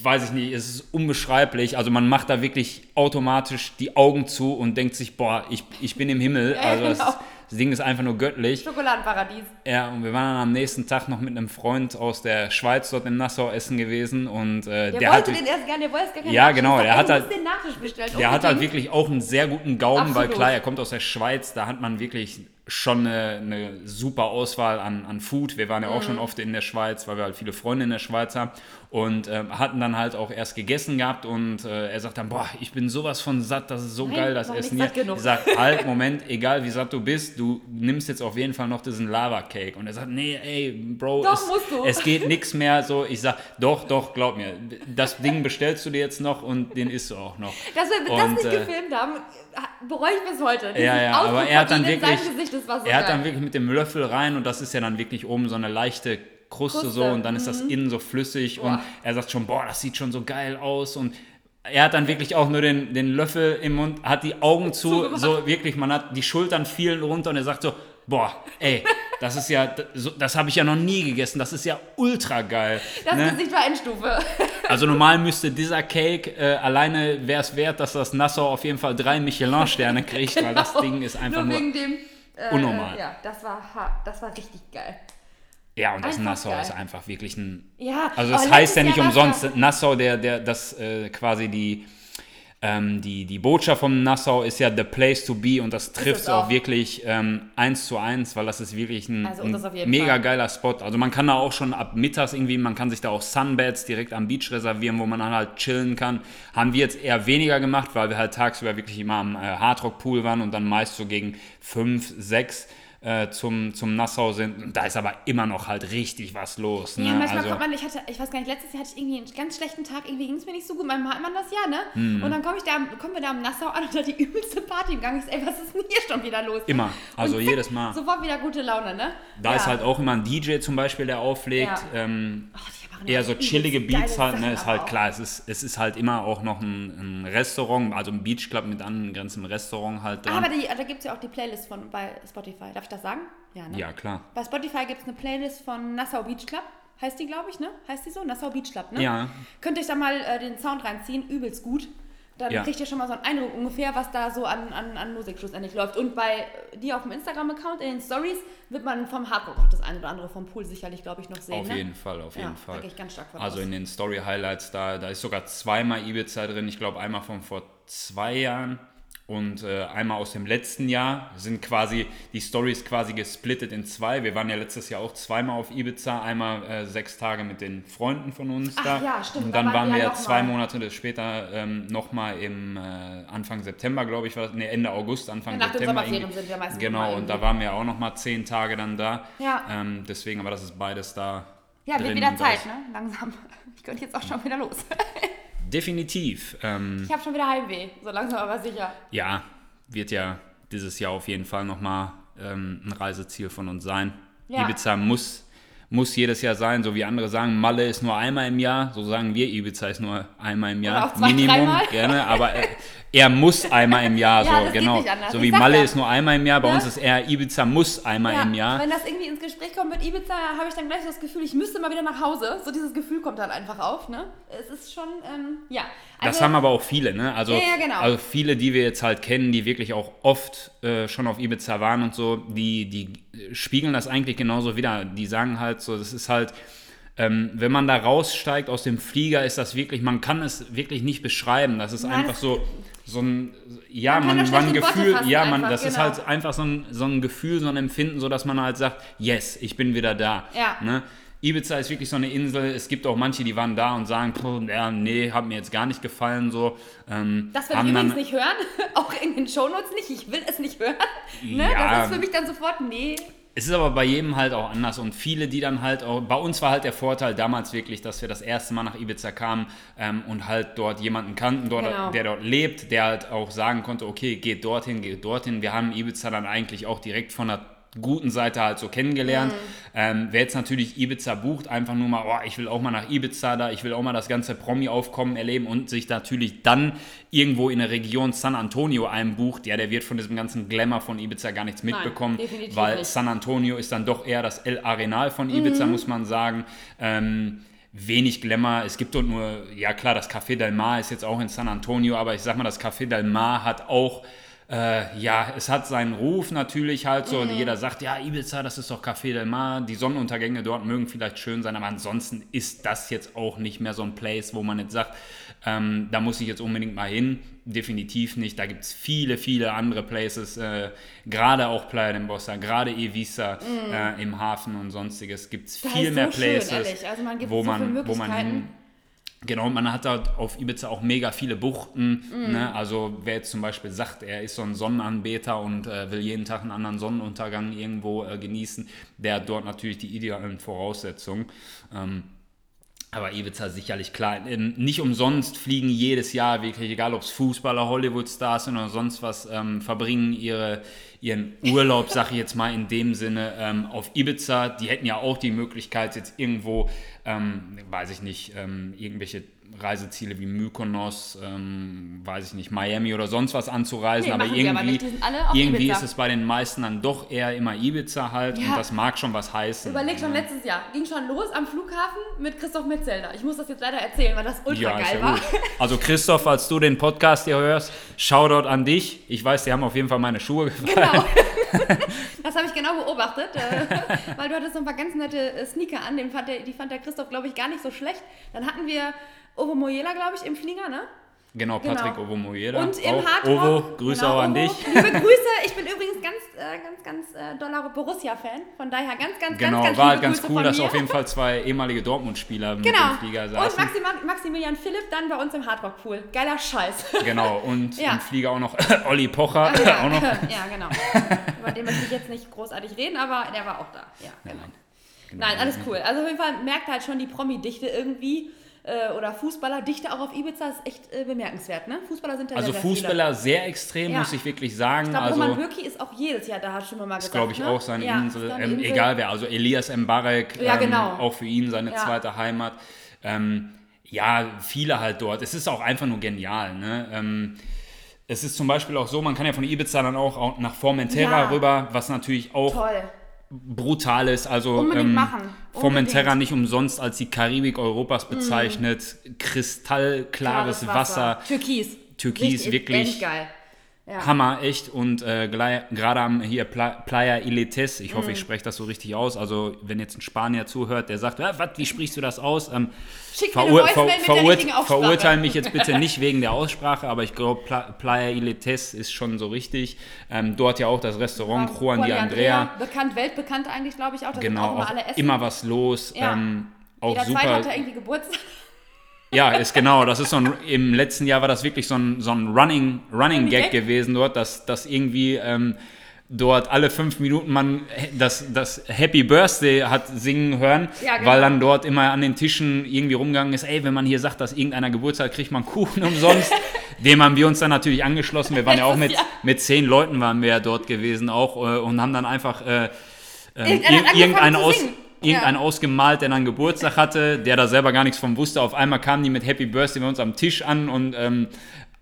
weiß ich nicht, es ist unbeschreiblich. Also, man macht da wirklich automatisch die Augen zu und denkt sich, boah, ich, ich bin im Himmel. Ja, Also, das, genau. Das Ding ist einfach nur göttlich. Schokoladenparadies. Ja, und wir waren dann am nächsten Tag noch mit einem Freund aus der Schweiz dort in Nassau essen gewesen und äh, Der, der, wollte hat, den erst gerne, der wollte es gar keinen Ja, Nachtisch. genau, sag, der hat halt- den Nachtisch bestellen. Der hat halt wirklich auch einen sehr guten Gaumen, weil Absolut. klar, er kommt aus der Schweiz, da hat man wirklich schon eine, eine super Auswahl an, an Food. Wir waren ja auch Mhm. schon oft in der Schweiz, weil wir halt viele Freunde in der Schweiz haben und ähm, hatten dann halt auch erst gegessen gehabt und äh, er sagt dann, boah, ich bin sowas von satt, das ist so Nein, geil, das Essen nicht hier. Ich sag, halt, Moment, egal wie satt du bist, du nimmst jetzt auf jeden Fall noch diesen Lava Cake. Und er sagt, nee, ey, Bro, Doch, es, es geht nichts mehr so. Ich sag, doch, doch, glaub mir, das Ding bestellst du dir jetzt noch und den isst du auch noch. Dass wir das Und, nicht äh, gefilmt haben, bereue ich bis heute. Diesen Ja, ja, aber Ausdruck er hat dann wirklich, Gesicht, das so er hat geil. dann wirklich mit dem Löffel rein und das ist ja dann wirklich oben so eine leichte Kruste, Kruste, so und dann ist das innen so flüssig und Boah. er sagt schon, boah, das sieht schon so geil aus und er hat dann wirklich auch nur den, den Löffel im Mund, hat die Augen zu, Zugemacht. so wirklich, man hat die Schultern fielen runter und er sagt so, boah, ey, das ist ja, das, so- das habe ich ja noch nie gegessen, das ist ja ultra geil. Das ne? Gesicht war Endstufe. Also normal müsste dieser Cake äh, alleine wäre es wert, dass das Nassau auf jeden Fall drei Michelin-Sterne kriegt, weil das Ding ist einfach Genau. nur nur wegen dem. Äh, unnormal. Ja, das war, das war richtig geil. Ja, und das Einfach Nassau geil. ist einfach wirklich ein. Ja, Also oh, es heißt ja nicht Jahr umsonst, Nassau, der, der, das äh, quasi die, ähm, die, die Botschaft von Nassau ist ja the place to be und das trifft es auch auch. wirklich ähm, eins zu eins, weil das ist wirklich ein, Also, das ein mega Fall. geiler Spot. Also man kann da auch schon ab mittags irgendwie, man kann sich da auch Sunbeds direkt am Beach reservieren, wo man dann halt chillen kann. Haben wir jetzt eher weniger gemacht, weil wir halt tagsüber wirklich immer am äh, Hardrock Pool waren und dann meist so gegen fünf, sechs äh, zum, zum Nassau sind. Da ist aber immer noch halt richtig was los. Ne? Ja, manchmal also, kommt man, ich hatte, ich weiß gar nicht, letztes Jahr hatte ich irgendwie einen ganz schlechten Tag, irgendwie ging es mir nicht so gut, manchmal hat man das ja, ne? Mhm. Und dann komme ich da, kommen wir da am Nassau an und da die übelste Party im Gang. Ich so, ey, was ist denn hier schon wieder los? Immer, also Und jedes Mal. Sofort wieder gute Laune, ne? Da ja. ist halt auch immer ein DJ zum Beispiel, der auflegt. Ja. Ähm, Oh, die eher so chillige Beats halt, ne, ist halt klar, es ist, es ist halt immer auch noch ein, ein Restaurant, also ein Beachclub mit angrenzendem Restaurant halt Ah, dran. aber die, da gibt es ja auch die Playlist von bei Spotify. Darf ich das sagen? Ja, ne? ja, klar. Bei Spotify gibt es eine Playlist von Nassau Beach Club. Heißt die, glaube ich, ne? Heißt die so? Nassau Beach Club, ne? Ja. Könnt ihr euch da mal äh, den Sound reinziehen, übelst gut. Dann Ja. kriegt ihr schon mal so einen Eindruck ungefähr, was da so an, an, an Musik schlussendlich läuft. Und bei dir auf dem Instagram-Account, in den Stories, wird man vom Hardrock auch das eine oder andere vom Pool sicherlich, glaube ich, noch sehen. Auf ne? jeden Fall, auf jeden Ja, Fall. da gehe ich ganz stark von also aus. in den Story Highlights, da, da ist sogar zweimal Ibiza drin. Ich glaube einmal von vor zwei Jahren und äh, einmal aus dem letzten Jahr. Sind quasi, die Story ist quasi gesplittet in zwei. Wir waren ja letztes Jahr auch zweimal auf Ibiza. Einmal äh, sechs Tage mit den Freunden von uns Ach da. ja, stimmt, Und da dann waren waren wir ja zwei mal. Monate später ähm, nochmal im äh, Anfang September, glaube ich, war das. Nee, Ende August, Anfang Ja, nach den September. Sommerferien irgendwie. sind wir meistens Genau, und da waren wir auch nochmal zehn Tage dann da. Ja. Ähm, deswegen, aber das ist beides da. Ja, wird wieder da Zeit, ne? Langsam. Ich könnte jetzt auch schon wieder los. Definitiv. Ähm, Ich habe schon wieder Heimweh, so langsam aber sicher. ja, wird ja dieses Jahr auf jeden Fall nochmal ähm, ein Reiseziel von uns sein. Ja. Ibiza muss, muss jedes Jahr sein, so wie andere sagen, Malle ist nur einmal im Jahr, so sagen wir, Ibiza ist nur einmal im Jahr. Zwei, Minimum, gerne, aber er, er muss einmal im Jahr, Ja, so das genau. So wie Malle ja. ist nur einmal im Jahr, bei Ne? uns ist eher Ibiza muss einmal Ja, im Jahr. wenn das irgendwie ins Gespräch kommt mit Ibiza, habe ich dann gleich das Gefühl, ich müsste mal wieder nach Hause. So dieses Gefühl kommt dann einfach auf, ne? Es ist schon, ähm, ja. Das Also- haben aber auch viele, ne? Also, Ja, ja, genau. also viele, die wir jetzt halt kennen, die wirklich auch oft äh, schon auf Ibiza waren und so, die, die spiegeln das eigentlich genauso wieder. Die sagen halt so, das ist halt, ähm, wenn man da raussteigt aus dem Flieger, ist das wirklich, man kann es wirklich nicht beschreiben. Das ist Nein, einfach so, so ein, ja, Man man, man, Gefühl, ja, man, einfach, das ist genau. halt einfach so ein, so ein Gefühl, so ein Empfinden, so dass man halt sagt, yes, ich bin wieder da. Ja. Ne? Ibiza ist wirklich so eine Insel. Es gibt auch manche, die waren da und sagen, "Puh, ja, nee, hat mir jetzt gar nicht gefallen. So. Ähm, Das will ich übrigens nicht hören, auch in den Shownotes nicht. Ich will es nicht hören. Ne? Ja. Das ist für mich dann sofort, nee. Es ist aber bei jedem halt auch anders und viele, die dann halt auch, bei uns war halt der Vorteil damals wirklich, dass wir das erste Mal nach Ibiza kamen ähm, und halt dort jemanden kannten, dort, Genau. der dort lebt, der halt auch sagen konnte, okay, geht dorthin, geht dorthin. Wir haben Ibiza dann eigentlich auch direkt von der guten Seite halt so kennengelernt. Mhm. Ähm, wer jetzt natürlich Ibiza bucht, einfach nur mal, oh, ich will auch mal nach Ibiza da, ich will auch mal das ganze Promi-Aufkommen erleben und sich natürlich dann irgendwo in der Region San Antonio einbucht, ja, der wird von diesem ganzen Glamour von Ibiza gar nichts mitbekommen, definitiv weil nicht. San Antonio ist dann doch eher das El Arenal von Mhm. Ibiza, muss man sagen. Ähm, wenig Glamour. Es gibt dort nur, ja klar, das Café Del Mar ist jetzt auch in San Antonio, aber ich sag mal, das Café Del Mar hat auch, äh, ja, es hat seinen Ruf natürlich halt so. Mhm. Jeder sagt, ja, Ibiza, das ist doch Café Del Mar. Die Sonnenuntergänge dort mögen vielleicht schön sein, aber ansonsten ist das jetzt auch nicht mehr so ein Place, wo man jetzt sagt, ähm, da muss ich jetzt unbedingt mal hin. Definitiv nicht. Da gibt es viele, viele andere Places, äh, gerade auch Playa de Bossa, gerade Ibiza äh, im Hafen und sonstiges. Gibt es viel mehr so schön, Places, ehrlich. Also man wo, so man, wo man hin. Genau, man hat dort auf Ibiza auch mega viele Buchten. Mhm. Ne? Also wer jetzt zum Beispiel sagt, er ist so ein Sonnenanbeter und äh, will jeden Tag einen anderen Sonnenuntergang irgendwo äh, genießen, der hat dort natürlich die idealen Voraussetzungen. Ähm, aber Ibiza sicherlich klar. Ähm, Nicht umsonst fliegen jedes Jahr wirklich, egal ob es Fußballer, Hollywood-Stars sind oder sonst was, ähm, verbringen ihre, ihren Urlaub, sag ich jetzt mal in dem Sinne, ähm, auf Ibiza. Die hätten ja auch die Möglichkeit, jetzt irgendwo, ähm, weiß ich nicht, ähm, irgendwelche Reiseziele wie Mykonos, ähm, weiß ich nicht, Miami oder sonst was anzureisen. Nee, aber die aber irgendwie, irgendwie Ibiza. ist es bei den meisten dann doch eher immer Ibiza halt Ja. und das mag schon was heißen. Überleg schon letztes Jahr. Ging schon los am Flughafen mit Christoph Metzelder. Ich muss das jetzt leider erzählen, weil das ultra Ja, geil ja war. gut. Also Christoph, falls du den Podcast hier hörst, Shoutout an dich. Ich weiß, die haben auf jeden Fall meine Schuhe gefallen. Genau. Das habe ich genau beobachtet, äh, weil du hattest so ein paar ganz nette äh, Sneaker an, den fand der, die fand der Christoph, glaube ich, gar nicht so schlecht. Dann hatten wir Ovo Moyela, glaube ich, im Flieger, ne? Genau, Patrick Genau. Ovo Moyeda. Und im. Hard Ovo, Grüße genau, auch an Ovo. dich. Liebe Grüße, ich bin übrigens ganz, äh, ganz, ganz äh, doller Borussia-Fan. Von daher ganz, ganz, Genau, ganz, ganz war halt ganz Grüße cool, dass auf jeden Fall zwei ehemalige Dortmund-Spieler mit Genau. im Flieger Und saßen. Maxima Maximilian Philipp dann bei uns im Hardrock-Pool. Geiler Scheiß. Genau, und Ja. im Flieger auch noch Olli Pocher. ja, auch noch. ja, genau. Über den möchte ich jetzt nicht großartig reden, aber der war auch da. Ja, genau. Genau. Nein, alles cool. Also auf jeden Fall merkt halt schon die Promi-Dichte irgendwie. Äh, oder Fußballerdichte auch auf Ibiza ist echt äh, bemerkenswert, ne? Fußballer sind ja Also sehr, Fußballer sehr extrem, Ja. muss ich wirklich sagen. Viele. Ich glaube, also Roman Bürki ist auch jedes Jahr da, hat schon mal ist, gesagt. glaube ich, ne? auch seine Ja, Insel. da Ähm, Insel. egal wer, also Elias Mbarek, Ja, ähm, genau. auch für ihn seine zweite Heimat. Ähm, ja, viele halt dort. Es ist auch einfach nur genial. Ne? Ähm, es ist zum Beispiel auch so, man kann ja von Ibiza dann auch, auch nach Formentera rüber, was natürlich auch Toll. Brutal ist. Also Unbedingt ähm, machen. Formentera nicht umsonst als die Karibik Europas bezeichnet. Kristallklares Wasser. Türkis. Türkis, Richtig wirklich. Endgeil. Ja. Hammer, echt. Und äh, gerade am hier Pla Playa Iletes, ich Mhm. hoffe, ich spreche das so richtig aus. Also, wenn jetzt ein Spanier zuhört, der sagt, "Ah, wat, wie sprichst du das aus? Ähm, Schick mir eine verur richtigen Aussprache. verurteile mich jetzt bitte nicht wegen der Aussprache, aber ich glaube, Pla Playa Iletes ist schon so richtig. Ähm, dort ja auch das Restaurant Juan Juan de Andrea. Bekannt, weltbekannt eigentlich, glaube ich auch. Da Genau, auch immer immer was los. Ja. Ähm, auch Jeder super. Zweite hat ja irgendwie Geburtstag. Ja, ist genau. Das ist so ein, im letzten Jahr war das wirklich so ein, so ein Running, Running Gag, gewesen dort, dass, dass irgendwie ähm, dort alle fünf Minuten man das, das Happy Birthday hat singen hören, Ja, genau. weil dann dort immer an den Tischen irgendwie rumgegangen ist, ey, wenn man hier sagt, dass irgendeiner Geburtstag kriegt man Kuchen umsonst. Dem haben wir uns dann natürlich angeschlossen. Wir waren ja auch mit, mit zehn Leuten waren wir ja dort gewesen auch äh, und haben dann einfach äh, ir- irgendeinen aus, singen. Irgendeinen Ja. ausgemalt, der dann Geburtstag hatte, der da selber gar nichts von wusste. Auf einmal kamen die mit Happy Birthday bei uns am Tisch an und ähm,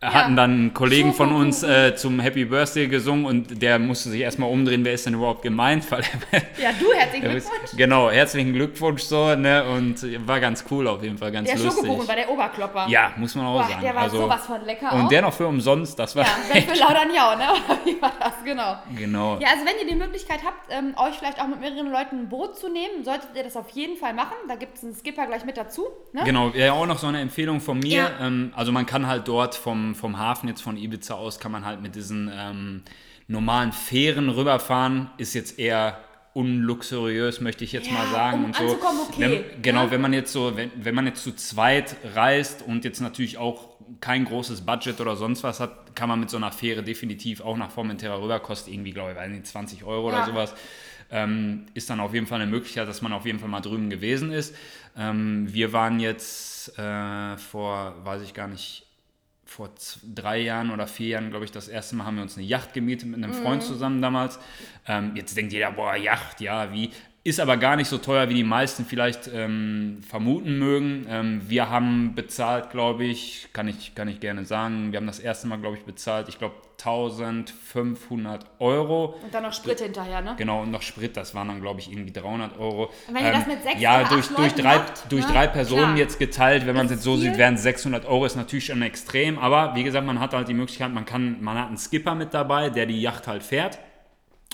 hatten dann einen Kollegen von uns äh, zum Happy Birthday gesungen und der musste sich erstmal umdrehen, wer ist denn überhaupt gemeint? Weil Ja, du, herzlichen er Glückwunsch. genau, herzlichen Glückwunsch so, ne? Und war ganz cool auf jeden Fall, ganz Der lustig. Schokokuchen war der Oberklopper. Ja, muss man auch Boah, sagen. der war also, sowas von lecker und auch. der noch für umsonst, das war ja, wenn für Laudernjau, ne? Oder wie war das? Genau. genau. Ja, also wenn ihr die Möglichkeit habt, ähm, euch vielleicht auch mit mehreren Leuten ein Boot zu nehmen, solltet ihr das auf jeden Fall machen. Da gibt es einen Skipper gleich mit dazu. Ne? Genau, ja, auch noch so eine Empfehlung von mir. Ja. Ähm, also man kann halt dort vom, vom Hafen jetzt von Ibiza aus, kann man halt mit diesen ähm, normalen Fähren rüberfahren. Ist jetzt eher unluxuriös, möchte ich jetzt Ja, mal sagen. um und so. okay, Wenn, genau, ne? wenn man jetzt so, wenn, wenn man jetzt zu zweit reist und jetzt natürlich auch kein großes Budget oder sonst was hat, kann man mit so einer Fähre definitiv auch nach Formentera rüber, kostet irgendwie, glaube ich, weiß nicht, 20 Euro Ja. oder sowas. Ähm, ist dann auf jeden Fall eine Möglichkeit, dass man auf jeden Fall mal drüben gewesen ist. Ähm, wir waren jetzt äh, vor, weiß ich gar nicht, vor drei Jahren oder vier Jahren, glaube ich, das erste Mal haben wir uns eine Yacht gemietet mit einem Freund zusammen damals. Ähm, jetzt denkt jeder, boah, Yacht, ja, wie? Ist aber gar nicht so teuer, wie die meisten vielleicht ähm, vermuten mögen. Ähm, wir haben bezahlt, glaube ich, kann ich, kann ich gerne sagen, wir haben das erste Mal, glaube ich, bezahlt, ich glaube, 1500 Euro. Und dann noch Sprit hinterher, ne? Genau, und noch Sprit, das waren dann, glaube ich, irgendwie 300 Euro. Und wenn ihr das mit sechs ja, durch, durch, drei, macht, durch ne? drei Personen Klar. jetzt geteilt, wenn man es jetzt so ist sieht, viel. wären 600 Euro ist natürlich schon extrem. Aber wie gesagt, man hat halt die Möglichkeit, man kann, man hat einen Skipper mit dabei, der die Yacht halt fährt.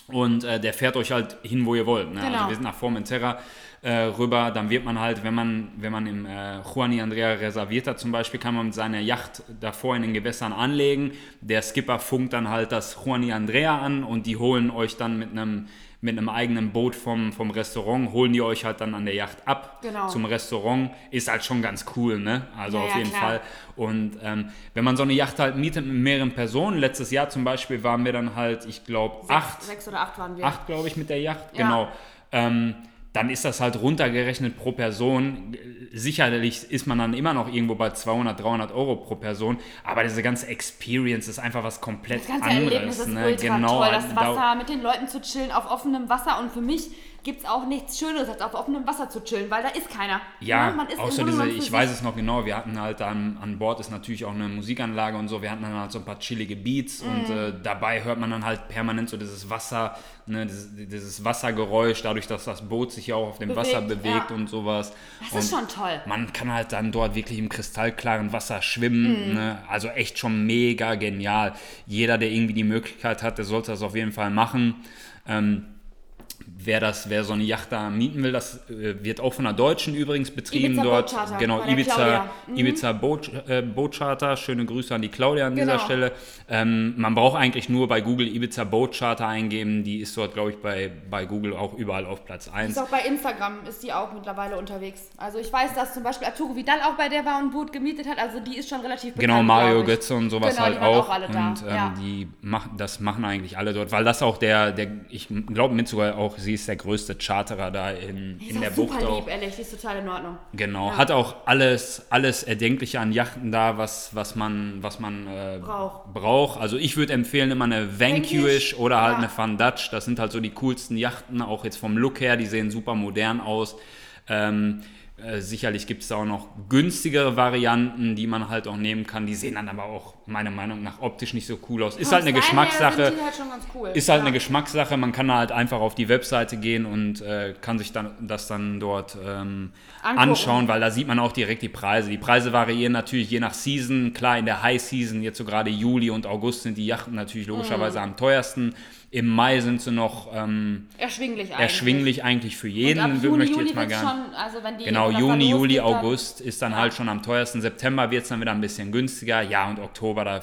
Und äh, der fährt euch halt hin, wo ihr wollt. Ne? Genau. Also wir sind nach Formentera äh, rüber, dann wird man halt, wenn man, wenn man im äh, Juan Andrea reserviert hat zum Beispiel, kann man mit seiner Yacht davor in den Gewässern anlegen. Der Skipper funkt dann halt das Juan Andrea an und die holen euch dann mit einem mit einem eigenen Boot vom, vom Restaurant, holen die euch halt dann an der Yacht ab Genau. zum Restaurant. Ist halt schon ganz cool, ne? Also Ja, auf ja, jeden klar. Fall. Und ähm, wenn man so eine Yacht halt mietet mit mehreren Personen, letztes Jahr zum Beispiel waren wir dann halt, ich glaube, acht, Sechs oder acht waren wir. acht glaube ich, mit der Yacht, Ja. genau. Ähm, dann ist das halt runtergerechnet pro Person. Sicherlich ist man dann immer noch irgendwo bei 200, 300 Euro pro Person, aber diese ganze Experience ist einfach was komplett Das ganze anderes. Erlebnis ist ne? ultra genau, toll. Das da- Wasser, mit den Leuten zu chillen auf offenem Wasser. Und für mich gibt es auch nichts Schöneres, als auf offenem Wasser zu chillen, weil da ist keiner. Ja, Ne? man ist Grunde diese, ich weiß es noch genau, wir hatten halt an, an Bord ist natürlich auch eine Musikanlage und so, wir hatten dann halt so ein paar chillige Beats Mhm. und äh, dabei hört man dann halt permanent so dieses Wasser, ne, dieses, dieses Wassergeräusch, dadurch, dass das Boot sich ja auch auf dem Bewegt, Wasser bewegt ja. und sowas. Das und ist schon toll. Man kann halt dann dort wirklich im kristallklaren Wasser Mhm. schwimmen, ne? also echt schon mega genial. Jeder, der irgendwie die Möglichkeit hat, der sollte das auf jeden Fall machen. Ähm, wer das, wer so eine Yacht da mieten will, das äh, wird auch von einer Deutschen übrigens betrieben Ibiza dort. Boat Charter, genau, Ibiza. Mhm. Ibiza Boat, äh, Boat Charter. Schöne Grüße an die Claudia an dieser Genau. Stelle. Ähm, man braucht eigentlich nur bei Google Ibiza Boat Charter eingeben. Die ist dort, glaube ich, bei, bei Google auch überall auf Platz 1. Ist auch bei Instagram ist die auch mittlerweile unterwegs. Also ich weiß, dass zum Beispiel Arturo Vidal auch bei der war und Boot gemietet hat. Also die ist schon relativ bekannt. Genau, Mario. Götze und sowas Genau, halt auch. auch alle da, und ähm, ja. die machen, das machen eigentlich alle dort, weil das auch der, der ich glaube mit sogar auch, sie ist der größte Charterer da in, in der auch Bucht super auch. lieb, ehrlich. Die ist total in Ordnung. Genau, Ja. hat auch alles, alles Erdenkliche an Yachten da, was, was man, was man äh, Braucht. braucht. Also ich würde empfehlen immer eine Vanquish Vanquish, oder halt ja. eine Van Dutch. Das sind halt so die coolsten Yachten, auch jetzt vom Look her. Die sehen super modern aus. Ähm, äh, sicherlich gibt es da auch noch günstigere Varianten, die man halt auch nehmen kann. Die sehen dann aber auch meiner Meinung nach optisch nicht so cool aus. Ist halt eine Geschmackssache. Halt cool. Ist halt ja. eine Geschmackssache, man kann halt einfach auf die Webseite gehen und äh, kann sich dann das dann dort ähm, anschauen, weil da sieht man auch direkt die Preise. Die Preise variieren natürlich je nach Season. Klar, in der High Season, jetzt so gerade Juli und August sind die Yachten natürlich Mhm. logischerweise am teuersten. Im Mai sind sie noch ähm, Erschwinglich eigentlich. erschwinglich eigentlich für jeden, Und ab Juni, möchte ich Juli jetzt mal gern. schon, also wenn die Genau, das Juni, Juli, August ist dann Ja. halt schon am teuersten. September wird es dann wieder ein bisschen günstiger. Ja, und Oktober, da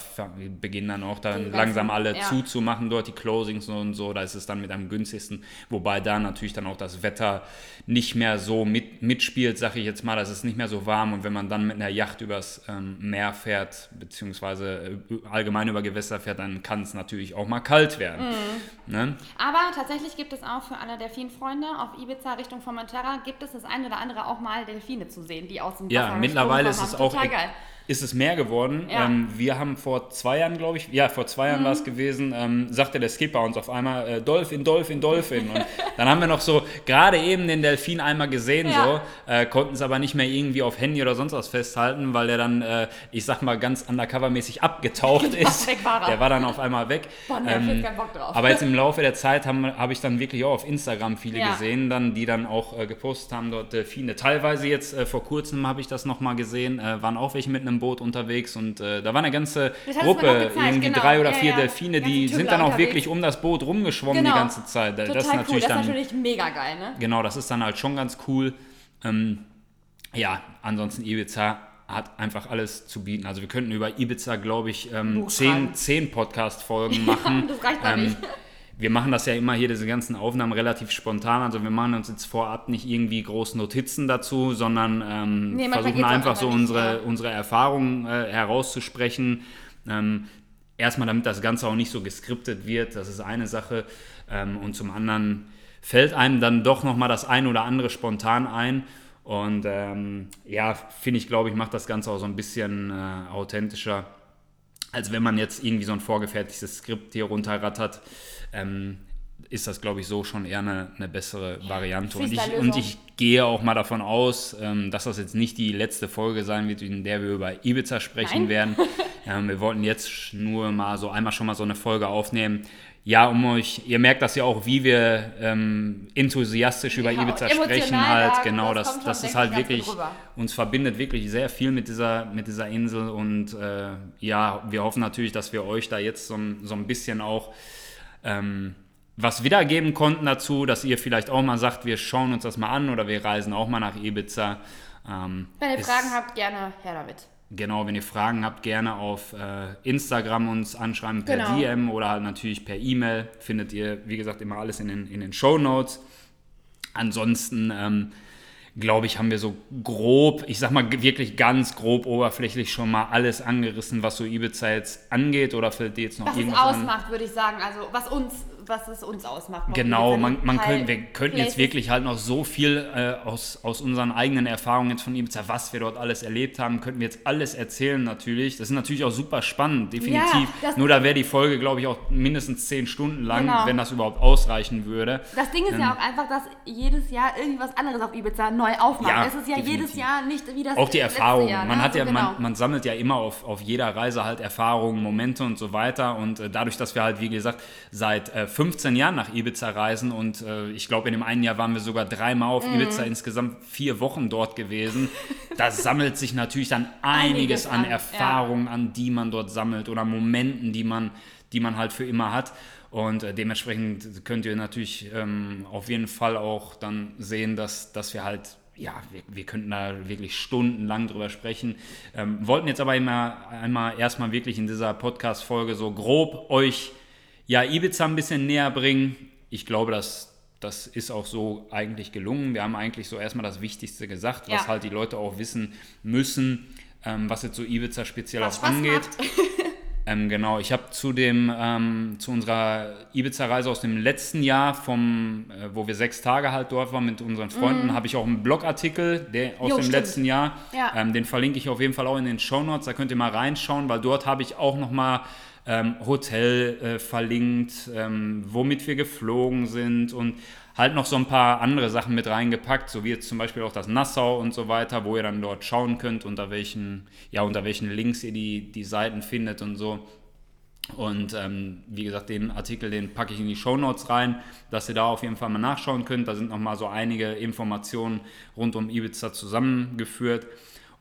beginnen dann auch dann Die langsam ganzen- alle ja. zuzumachen dort, die Closings und so. Da ist es dann mit am günstigsten. Wobei da natürlich dann auch das Wetter nicht mehr so mit, mitspielt, sage ich jetzt mal. Das ist nicht mehr so warm. Und wenn man dann mit einer Yacht übers ähm, Meer fährt, beziehungsweise äh, allgemein über Gewässer fährt, dann kann es natürlich auch mal kalt werden. Mhm. Ne? Aber tatsächlich gibt es auch für alle Delfinfreunde auf Ibiza Richtung Formentera gibt es das ein oder andere auch mal Delfine zu sehen, die aus dem Ja, Wasser mittlerweile ist es auch Total geil. Ist es mehr geworden. Ja. Ähm, wir haben vor zwei Jahren, glaube ich, ja, vor zwei Jahren Mhm. war es gewesen, ähm, sagte der Skipper uns auf einmal äh, Dolphin, Dolphin, Dolphin. Und dann haben wir noch so gerade eben den Delfin einmal gesehen, Ja. so, äh, konnten es aber nicht mehr irgendwie auf Handy oder sonst was festhalten, weil der dann, äh, ich sag mal, ganz undercover-mäßig abgetaucht ist. war er. Der war dann auf einmal weg. Boah, keinen Bock drauf. aber jetzt im Laufe der Zeit habe hab ich dann wirklich auch auf Instagram viele Ja. gesehen, dann, die dann auch äh, gepostet haben, dort Delfine. Teilweise jetzt äh, vor kurzem habe ich das nochmal gesehen, äh, waren auch welche mit einem Boot unterwegs und äh, da war eine ganze Das Gruppe, irgendwie genau. drei oder Ja, vier ja. Delfine, die sind dann auch unterwegs. wirklich um das Boot rumgeschwommen Genau. die ganze Zeit. Total das ist cool, natürlich das ist dann, natürlich mega geil, ne? genau, das ist dann halt schon ganz cool. Ähm, ja, ansonsten Ibiza hat einfach alles zu bieten. Also wir könnten über Ibiza, glaube ich, ähm, zehn, zehn Podcast-Folgen machen. Das reicht doch nicht. Wir machen das ja immer hier, diese ganzen Aufnahmen relativ spontan. Also wir machen uns jetzt vorab nicht irgendwie große Notizen dazu, sondern ähm, Nee, versuchen einfach so nicht, unsere, ja. unsere Erfahrungen äh, herauszusprechen. Ähm, erstmal, damit das Ganze auch nicht so geskriptet wird, das ist eine Sache. Ähm, und zum anderen fällt einem dann doch nochmal das ein oder andere spontan ein. Und ähm, ja, finde ich, glaube ich, macht das Ganze auch so ein bisschen äh, authentischer als wenn man jetzt irgendwie so ein vorgefertigtes Skript hier runterrattert, ähm, ist das, glaube ich, so schon eher eine, eine bessere Variante. Und ich, und ich gehe auch mal davon aus, ähm, dass das jetzt nicht die letzte Folge sein wird, in der wir über Ibiza sprechen Nein. werden. ähm, wir wollten jetzt nur mal so einmal schon mal so eine Folge aufnehmen. Ja, um euch, ihr merkt das ja auch, wie wir ähm, enthusiastisch über Ja, Ibiza sprechen halt. da, Genau, das das, das ist halt wirklich, uns verbindet wirklich sehr viel mit dieser, mit dieser Insel und äh, ja, wir hoffen natürlich, dass wir euch da jetzt so, ein- so ein bisschen auch ähm, was wiedergeben konnten dazu, dass ihr vielleicht auch mal sagt, wir schauen uns das mal an oder wir reisen auch mal nach Ibiza. Ähm, Wenn ihr Fragen habt, gerne her damit. Genau, wenn ihr Fragen habt, gerne auf äh, Instagram uns anschreiben per Genau. DM oder halt natürlich per E-Mail. Findet ihr, wie gesagt, immer alles in den, in den Show Notes. Ansonsten, ähm, glaube ich, haben wir so grob, ich sag mal wirklich ganz grob oberflächlich schon mal alles angerissen, was so Ibiza jetzt angeht. Oder fällt dir jetzt noch Was es irgendwas an? ausmacht, würde ich sagen. Also was uns, was es uns ausmacht. Genau, man, man könnte, wir könnten jetzt wirklich halt noch so viel äh, aus, aus unseren eigenen Erfahrungen jetzt von Ibiza, was wir dort alles erlebt haben, könnten wir jetzt alles erzählen natürlich. Das ist natürlich auch super spannend, definitiv. Ja, Nur da wäre die Folge, glaube ich, auch mindestens zehn Stunden lang, Genau. wenn das überhaupt ausreichen würde. Das Ding ist Ähm, ja auch einfach, dass jedes Jahr irgendwas anderes auf Ibiza neu aufmacht. Ja, es ist ja definitiv. jedes Jahr nicht wie das Auch die Erfahrung. Jahr, ne? Man hat ja, Also genau. man, man sammelt ja immer auf, auf jeder Reise halt Erfahrungen, Momente und so weiter. Und äh, dadurch, dass wir halt, wie gesagt, seit äh, 15 Jahren nach Ibiza reisen und äh, ich glaube, in dem einen Jahr waren wir sogar dreimal auf Mhm. Ibiza, insgesamt vier Wochen dort gewesen. Da sammelt sich natürlich dann einiges, Einiges an an, ja. Erfahrungen an, die man dort sammelt oder Momenten, die man, die man halt für immer hat. Und äh, dementsprechend könnt ihr natürlich ähm, auf jeden Fall auch dann sehen, dass, dass wir halt ja, wir, wir könnten da wirklich stundenlang drüber sprechen. Ähm, wollten jetzt aber immer einmal erstmal wirklich in dieser Podcast-Folge so grob euch ja Ibiza ein bisschen näher bringen. Ich glaube, dass das ist auch so eigentlich gelungen. Wir haben eigentlich so erstmal das Wichtigste gesagt, was Ja. halt die Leute auch wissen müssen, ähm, was jetzt so Ibiza speziell Was auch Spaß angeht. Ähm, genau, ich habe zu dem ähm, zu unserer Ibiza-Reise aus dem letzten Jahr, vom, äh, wo wir sechs Tage halt dort waren mit unseren Freunden, habe ich auch einen Blogartikel der, aus Mhm. Jo, dem stimmt. letzten Jahr. Ja. Ähm, den verlinke ich auf jeden Fall auch in den Shownotes. Da könnt ihr mal reinschauen, weil dort habe ich auch nochmal ähm, Hotel äh, verlinkt, ähm, womit wir geflogen sind und halt noch so ein paar andere Sachen mit reingepackt, so wie jetzt zum Beispiel auch das Nassau und so weiter, wo ihr dann dort schauen könnt, unter welchen, ja, unter welchen Links ihr die, die Seiten findet und so. Und ähm, wie gesagt, den Artikel, den packe ich in die Shownotes rein, dass ihr da auf jeden Fall mal nachschauen könnt. Da sind nochmal so einige Informationen rund um Ibiza zusammengeführt.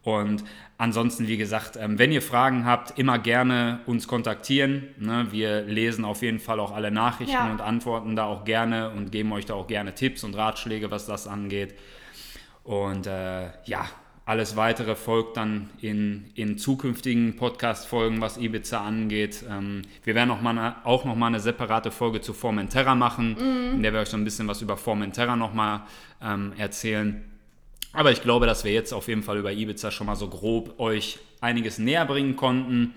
Und ansonsten, wie gesagt, ähm, wenn ihr Fragen habt, immer gerne uns kontaktieren. Ne? Wir lesen auf jeden Fall auch alle Nachrichten Ja. und antworten da auch gerne und geben euch da auch gerne Tipps und Ratschläge, was das angeht. Und äh, ja, alles weitere folgt dann in, in zukünftigen Podcast-Folgen, was Ibiza angeht. Ähm, wir werden auch, mal eine, auch noch mal eine separate Folge zu Formentera machen, in der wir euch so ein bisschen was über Formentera noch mal ähm, erzählen. Aber ich glaube, dass wir jetzt auf jeden Fall über Ibiza schon mal so grob euch einiges näher bringen konnten.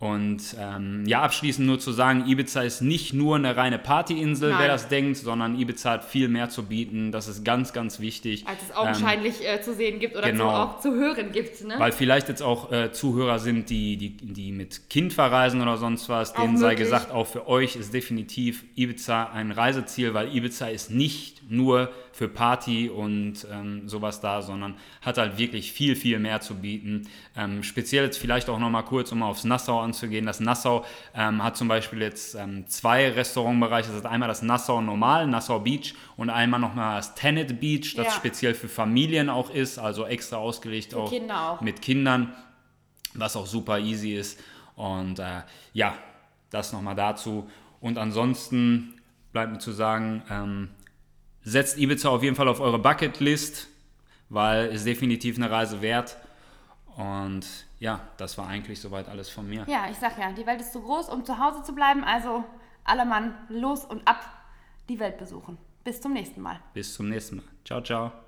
Und ähm, ja, abschließend nur zu sagen, Ibiza ist nicht nur eine reine Partyinsel, Nein. wer das denkt, sondern Ibiza hat viel mehr zu bieten. Das ist ganz, ganz wichtig. Als es augenscheinlich äh, zu sehen gibt oder genau. zu, auch zu hören gibt. Ne? Weil vielleicht jetzt auch äh, Zuhörer sind, die, die, die mit Kind verreisen oder sonst was. Auch Denen sei möglich. gesagt, auch für euch ist definitiv Ibiza ein Reiseziel, weil Ibiza ist nicht nur für Party und ähm, sowas da, sondern hat halt wirklich viel, viel mehr zu bieten. Ähm, speziell jetzt vielleicht auch nochmal kurz, um aufs Nassau anzugehen. Das Nassau ähm, hat zum Beispiel jetzt ähm, zwei Restaurantbereiche. Das ist einmal das Nassau Normal, Nassau Beach und einmal nochmal das Tenet Beach, das Ja. speziell für Familien auch ist, also extra ausgelegt auch Kinder auch. mit Kindern, was auch super easy ist. Und äh, ja, das nochmal dazu. Und ansonsten bleibt mir zu sagen, ähm, setzt Ibiza auf jeden Fall auf eure Bucketlist, weil es definitiv eine Reise wert. Und ja, das war eigentlich soweit alles von mir. Ja, ich sag ja, die Welt ist zu groß, um zu Hause zu bleiben. Also alle Mann los und ab die Welt besuchen. Bis zum nächsten Mal. Bis zum nächsten Mal. Ciao, ciao.